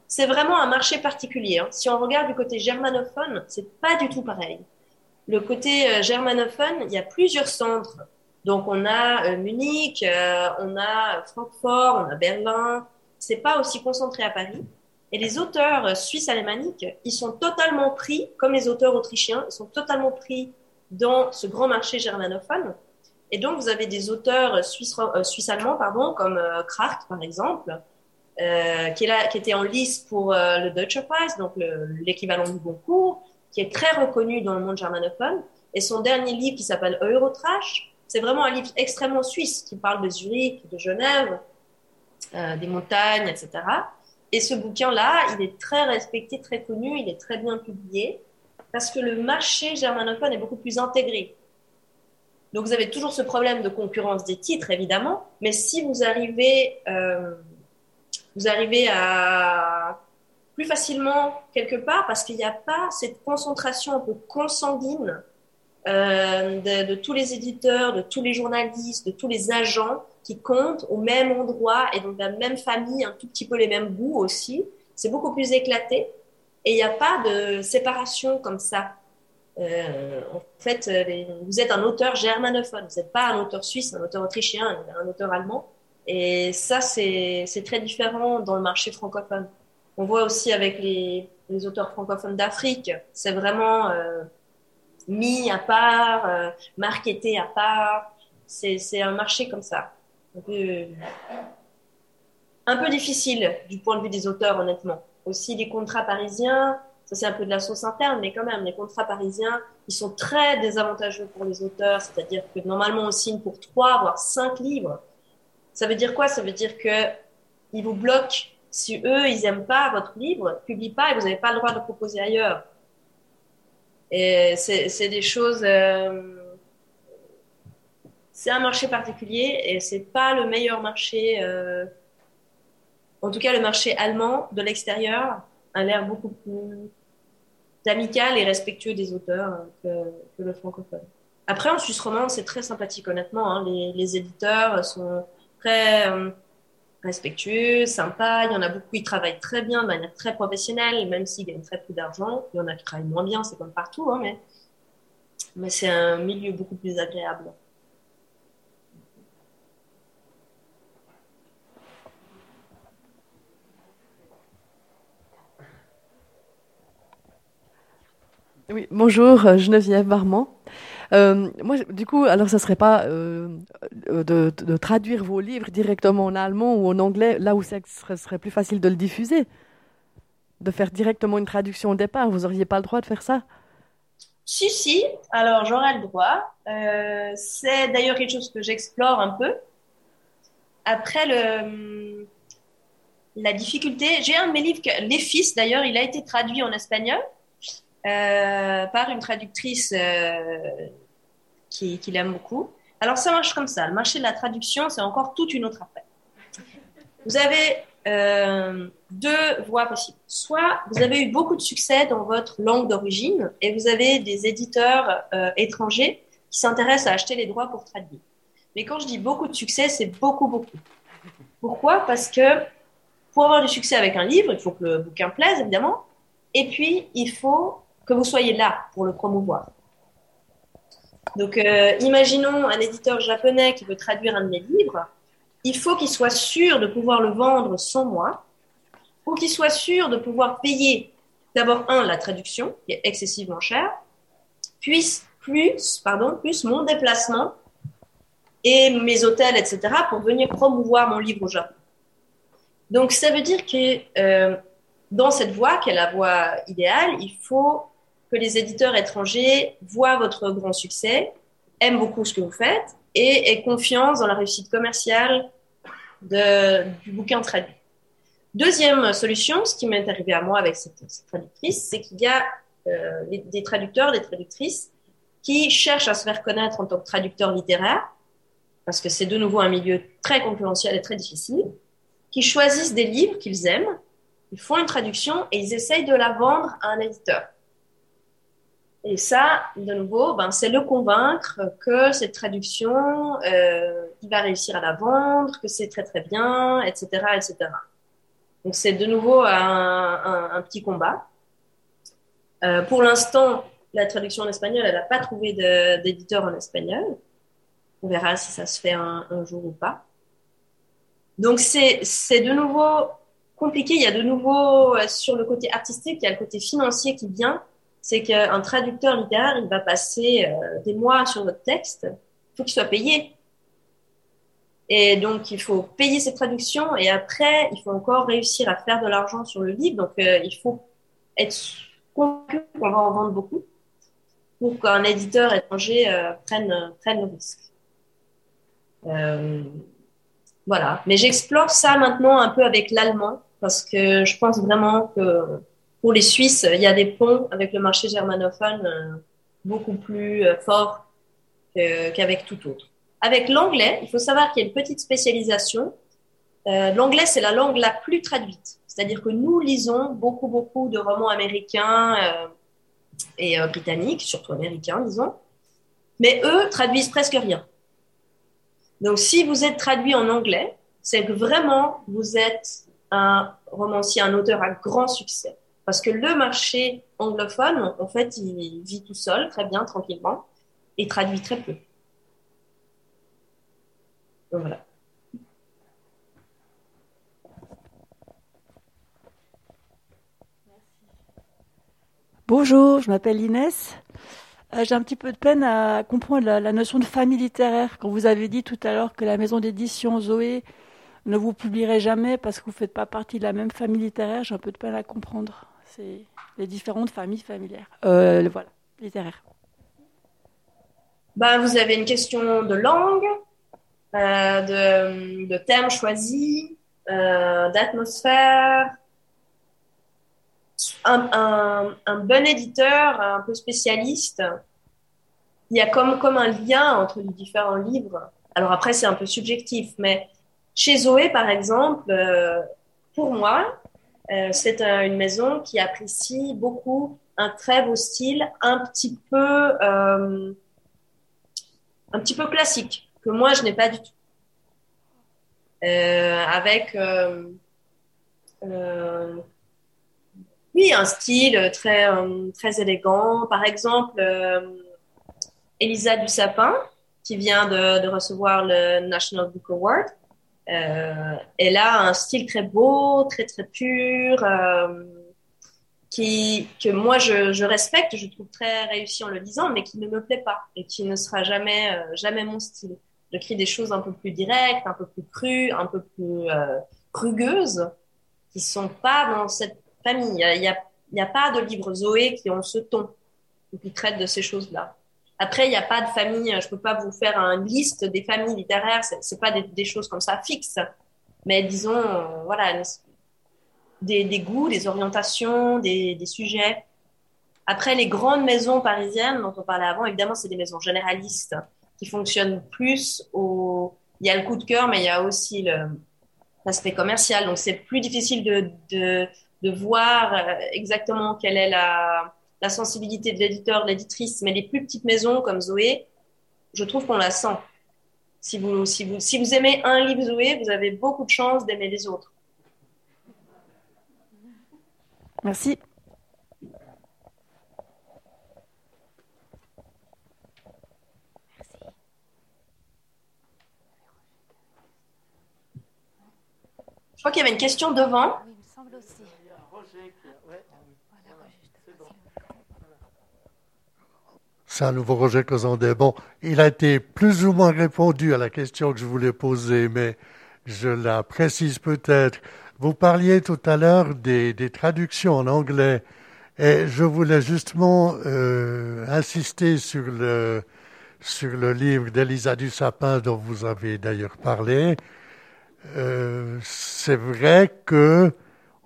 C'est vraiment un marché particulier. Hein. Si on regarde du côté germanophone, c'est pas du tout pareil. Le côté euh, germanophone, il y a plusieurs centres. Donc on a euh, Munich, euh, on a Francfort, on a Berlin. C'est pas aussi concentré à Paris. Et les auteurs suisses alémaniques, ils sont totalement pris, comme les auteurs autrichiens, ils sont totalement pris dans ce grand marché germanophone. Et donc, vous avez des auteurs suisses, allemands, pardon, comme euh, Kracht, par exemple, euh, qui était en lice pour le Deutsche Preis, donc l'équivalent du Goncourt, qui est très reconnu dans le monde germanophone. Et son dernier livre qui s'appelle Eurotrash, c'est vraiment un livre extrêmement suisse qui parle de Zurich, de Genève, euh, des montagnes, etc. Et ce bouquin-là, il est très respecté, très connu, il est très bien publié parce que le marché germanophone est beaucoup plus intégré. Donc vous avez toujours ce problème de concurrence des titres, évidemment, mais si vous arrivez, euh, vous arrivez à plus facilement quelque part parce qu'il n'y a pas cette concentration un peu consanguine euh, de, tous les éditeurs, de tous les journalistes, de tous les agents qui comptent au même endroit et donc la même famille, un tout petit peu les mêmes goûts aussi. C'est beaucoup plus éclaté et il n'y a pas de séparation comme ça. Euh, en fait, vous êtes un auteur germanophone, vous n'êtes pas un auteur suisse, un auteur autrichien, un auteur allemand. Et ça, c'est très différent dans le marché francophone. On voit aussi avec les, auteurs francophones d'Afrique, c'est vraiment euh, mis à part, euh, marketé à part. C'est un marché comme ça. Un peu, un peu difficile du point de vue des auteurs, honnêtement. Aussi, les contrats parisiens, ça c'est un peu de la sauce interne, mais quand même, les contrats parisiens, ils sont très désavantageux pour les auteurs. C'est-à-dire que normalement, on signe pour trois, voire cinq livres. Ça veut dire quoi? Ça veut dire que ils vous bloquent si eux, ils n'aiment pas votre livre, publie pas et vous n'avez pas le droit de le proposer ailleurs. Et c'est des choses. Euh, c'est un marché particulier et c'est pas le meilleur marché. Euh, en tout cas, le marché allemand de l'extérieur a l'air beaucoup plus amical et respectueux des auteurs que, le francophone. Après, en Suisse romande, c'est très sympathique, honnêtement. Hein. Les, les, éditeurs sont très. Euh, respectueux, sympa. Il y en a beaucoup, qui travaillent très bien, de manière très professionnelle, même s'ils gagnent très peu d'argent. Il y en a qui travaillent moins bien, c'est comme partout, hein, mais, c'est un milieu beaucoup plus agréable. Oui, bonjour, Geneviève Barman. Euh, moi, du coup, alors ça serait pas euh, de, traduire vos livres directement en allemand ou en anglais, là où ce serait, plus facile de le diffuser De faire directement une traduction au départ Vous n'auriez pas le droit de faire ça Si, si, alors j'aurais le droit. Euh, c'est d'ailleurs quelque chose que j'explore un peu. Après, la difficulté, j'ai un de mes livres, Les Fils d'ailleurs, il a été traduit en espagnol. par une traductrice qui, qui l'aime beaucoup. Alors ça marche comme ça. Le marché de la traduction, c'est encore toute une autre affaire. Vous avez euh, deux voies possibles. Soit vous avez eu beaucoup de succès dans votre langue d'origine et vous avez des éditeurs euh, étrangers qui s'intéressent à acheter les droits pour traduire. Mais quand je dis beaucoup de succès, c'est beaucoup, beaucoup. Pourquoi? Parce que pour avoir du succès avec un livre, il faut que le bouquin plaise, évidemment. Et puis, il faut que vous soyez là pour le promouvoir. Donc, euh, imaginons un éditeur japonais qui veut traduire un de mes livres. Il faut qu'il soit sûr de pouvoir le vendre sans moi, ou qu'il soit sûr de pouvoir payer d'abord, un, la traduction, qui est excessivement chère, puis plus, pardon, plus mon déplacement et mes hôtels, etc., pour venir promouvoir mon livre au Japon. Donc, ça veut dire que euh, dans cette voie, qui est la voie idéale, il faut que les éditeurs étrangers voient votre grand succès, aiment beaucoup ce que vous faites et aient confiance dans la réussite commerciale du bouquin traduit. Deuxième solution, ce qui m'est arrivé à moi avec cette, traductrice, c'est qu'il y a euh, des traducteurs, des traductrices qui cherchent à se faire connaître en tant que traducteur littéraire, parce que c'est de nouveau un milieu très concurrentiel et très difficile, qui choisissent des livres qu'ils aiment, ils font une traduction et ils essayent de la vendre à un éditeur. Et ça, de nouveau, ben, c'est le convaincre que cette traduction, euh, il va réussir à la vendre, que c'est très très bien, etc., etc. Donc c'est de nouveau un, petit combat. Euh, pour l'instant, la traduction en espagnol, elle n'a pas trouvé d'éditeur en espagnol. On verra si ça se fait un, un jour ou pas. Donc c'est de nouveau compliqué. Il y a de nouveau euh, sur le côté artistique, il y a le côté financier qui vient. C'est qu'un traducteur littéraire, il va passer euh, des mois sur votre texte. Il faut qu'il soit payé. Et donc, il faut payer ses traductions et après, il faut encore réussir à faire de l'argent sur le livre. Donc, euh, il faut être convaincu qu'on va en vendre beaucoup pour qu'un éditeur étranger euh, prenne, prenne le risque. Voilà. Mais j'explore ça maintenant un peu avec l'allemand parce que je pense vraiment que pour les Suisses, il y a des ponts avec le marché germanophone euh, beaucoup plus euh, forts qu'avec tout autre. Avec l'anglais, il faut savoir qu'il y a une petite spécialisation. Euh, l'anglais, c'est la langue la plus traduite. C'est-à-dire que nous lisons beaucoup, beaucoup de romans américains et britanniques, surtout américains, disons. Mais eux traduisent presque rien. Donc, si vous êtes traduit en anglais, c'est que vraiment, vous êtes un romancier, un auteur à grand succès. Parce que le marché anglophone, en fait, il vit tout seul, très bien, tranquillement, et traduit très peu. Voilà. Bonjour, je m'appelle Inès. Euh, J'ai un petit peu de peine à comprendre la, la, notion de famille littéraire. Quand vous avez dit tout à l'heure que la maison d'édition Zoé ne vous publierait jamais parce que vous ne faites pas partie de la même famille littéraire, j'ai un peu de peine à comprendre. C'est les différentes familles familières. Euh, voilà, littéraires. Ben, vous avez une question de langue, euh, de, de thème choisi, euh, d'atmosphère. Un, un, un, bon éditeur, un peu spécialiste, il y a comme, comme un lien entre les différents livres. Alors après, c'est un peu subjectif, mais chez Zoé, par exemple, euh, pour moi, c'est une maison qui apprécie beaucoup un très beau style, un petit peu, euh, un petit peu classique, que moi je n'ai pas du tout. Euh, avec, euh, euh, oui, un style très, très élégant. Par exemple, Elisa du Sapin, qui vient de recevoir le National Book Award. Euh, elle a un style très beau, très très pur, euh, qui que moi je, je, respecte, je trouve très réussi en le lisant, mais qui ne me plaît pas et qui ne sera jamais euh, jamais mon style. J'écris des choses un peu plus directes, un peu plus crues, un peu plus rugueuses, qui sont pas dans cette famille. Il y a, y a pas de livres Zoé qui ont ce ton ou qui traitent de ces choses-là. Après, il n'y a pas de famille, je peux pas vous faire une liste des familles littéraires, c'est pas des, choses comme ça fixes, mais disons, euh, voilà, des, goûts, des orientations, des, sujets. Après, les grandes maisons parisiennes dont on parlait avant, évidemment, c'est des maisons généralistes qui fonctionnent plus il y a le coup de cœur, mais il y a aussi l'aspect commercial. Donc, c'est plus difficile de voir euh, exactement quelle est la, la sensibilité de l'éditeur, de l'éditrice. Mais les plus petites maisons comme Zoé, je trouve qu'on la sent. Si vous, si, vous, si vous aimez un livre Zoé, vous avez beaucoup de chances d'aimer les autres. Merci. Je crois qu'il y avait une question devant. Oui, il me semble aussi. C'est un nouveau Roger Cozandet. Bon, il a été plus ou moins répondu à la question que je voulais poser, mais je la précise peut-être. Vous parliez tout à l'heure des, des, traductions en anglais, et je voulais justement euh, insister sur le, sur le livre d'Elisa du Sapin dont vous avez d'ailleurs parlé. Euh, c'est vrai que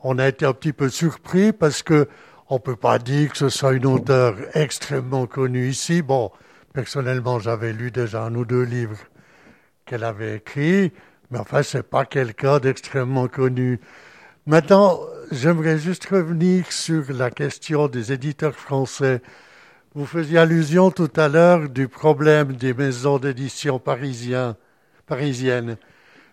on a été un petit peu surpris parce que on peut pas dire que ce soit une auteure extrêmement connue ici. Bon, personnellement, j'avais lu déjà un ou deux livres qu'elle avait écrits, mais enfin, c'est pas quelqu'un d'extrêmement connu. Maintenant, j'aimerais juste revenir sur la question des éditeurs français. Vous faisiez allusion tout à l'heure du problème des maisons d'édition parisiennes.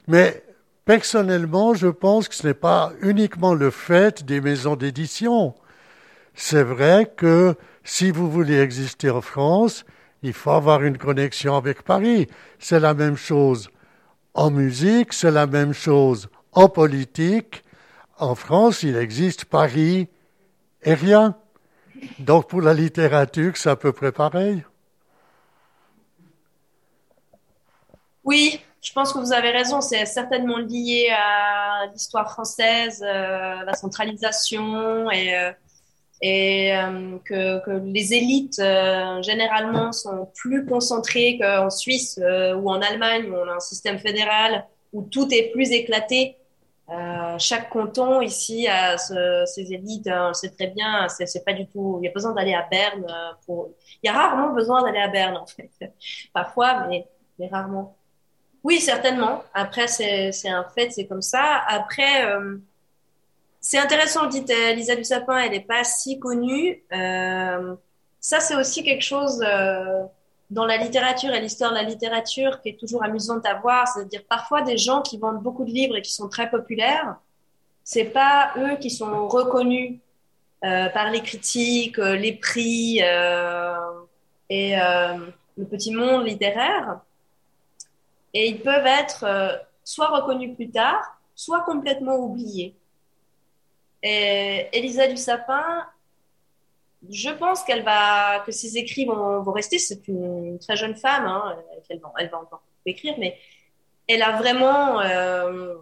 Mais personnellement, je pense que ce n'est pas uniquement le fait des maisons d'édition. C'est vrai que si vous voulez exister en France, il faut avoir une connexion avec Paris. C'est la même chose en musique, c'est la même chose en politique. En France, il existe Paris et rien. Donc pour la littérature, c'est à peu près pareil. Oui, je pense que vous avez raison. C'est certainement lié à l'histoire française, euh, la centralisation et, euh, et euh, que, les élites euh, généralement sont plus concentrées qu'en Suisse euh, ou en Allemagne où on a un système fédéral où tout est plus éclaté. Chaque canton ici a ses élites, on sait très bien, c'est pas du tout. Il y a besoin d'aller à Berne. Il y a rarement besoin d'aller à Berne en fait, parfois, mais, mais rarement. Oui, certainement. Après, c'est un fait, c'est comme ça. Après. Euh, c'est intéressant, dit Lisa du Sapin, elle n'est pas si connue. Euh, ça, c'est aussi quelque chose euh, dans la littérature et l'histoire de la littérature qui est toujours amusante à voir. C'est-à-dire parfois des gens qui vendent beaucoup de livres et qui sont très populaires, c'est pas eux qui sont reconnus euh, par les critiques, euh, les prix euh, et euh, le petit monde littéraire. Et ils peuvent être soit reconnus plus tard, soit complètement oubliés. Et Elisa du Sapin, je pense qu'elle va, que ses écrits vont, vont rester. C'est une très jeune femme, hein, elle, va, elle va écrire, mais elle a vraiment, euh,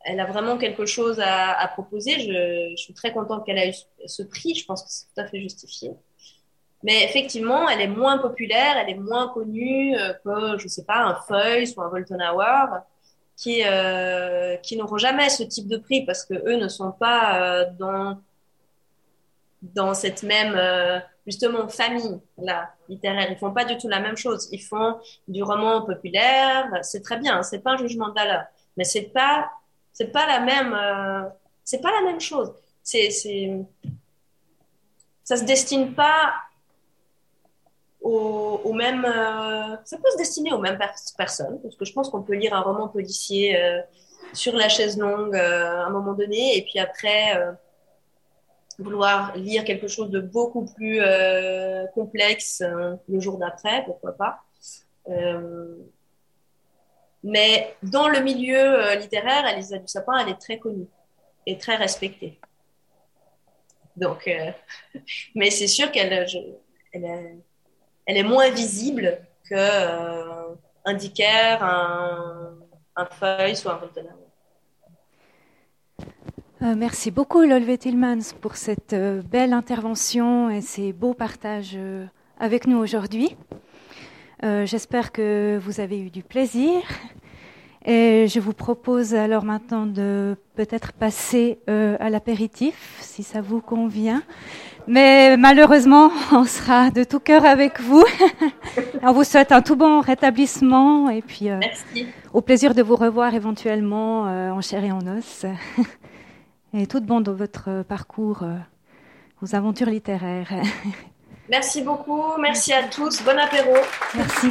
elle a vraiment quelque chose à, proposer. Je, suis très contente qu'elle ait eu ce prix. Je pense que c'est tout à fait justifié. Mais effectivement, elle est moins populaire, elle est moins connue que, je sais pas, un Feuille ou un Voltenauer qui, euh, qui n'auront jamais ce type de prix parce que eux ne sont pas euh, dans, dans cette même, euh, justement, famille là, littéraire. Ils font pas du tout la même chose. Ils font du roman populaire. C'est très bien. C'est pas un jugement de valeur. Mais c'est pas, c'est pas la même, c'est pas la même chose. C'est, ça se destine pas au, au même, euh, ça peut se destiner aux mêmes personnes, parce que je pense qu'on peut lire un roman policier euh, sur la chaise longue euh, à un moment donné, et puis après vouloir lire quelque chose de beaucoup plus complexe le jour d'après, pourquoi pas. mais dans le milieu littéraire, Elisa du Sapin, elle est très connue et très respectée. Donc, mais c'est sûr qu'elle, elle, elle elle est moins visible que euh, un Dicker, un, un Feuille ou un Voltenauer. Euh, merci beaucoup, Lolve Tillmans, pour cette euh, belle intervention et ces beaux partages euh, avec nous aujourd'hui. Euh, J'espère que vous avez eu du plaisir. Et je vous propose alors maintenant de peut-être passer euh, à l'apéritif, si ça vous convient. Mais malheureusement, on sera de tout cœur avec vous. on vous souhaite un tout bon rétablissement et puis euh, au plaisir de vous revoir éventuellement euh, en chair et en os. et tout de bon dans votre parcours, euh, vos aventures littéraires. Merci beaucoup, merci à tous, bon apéro. Merci.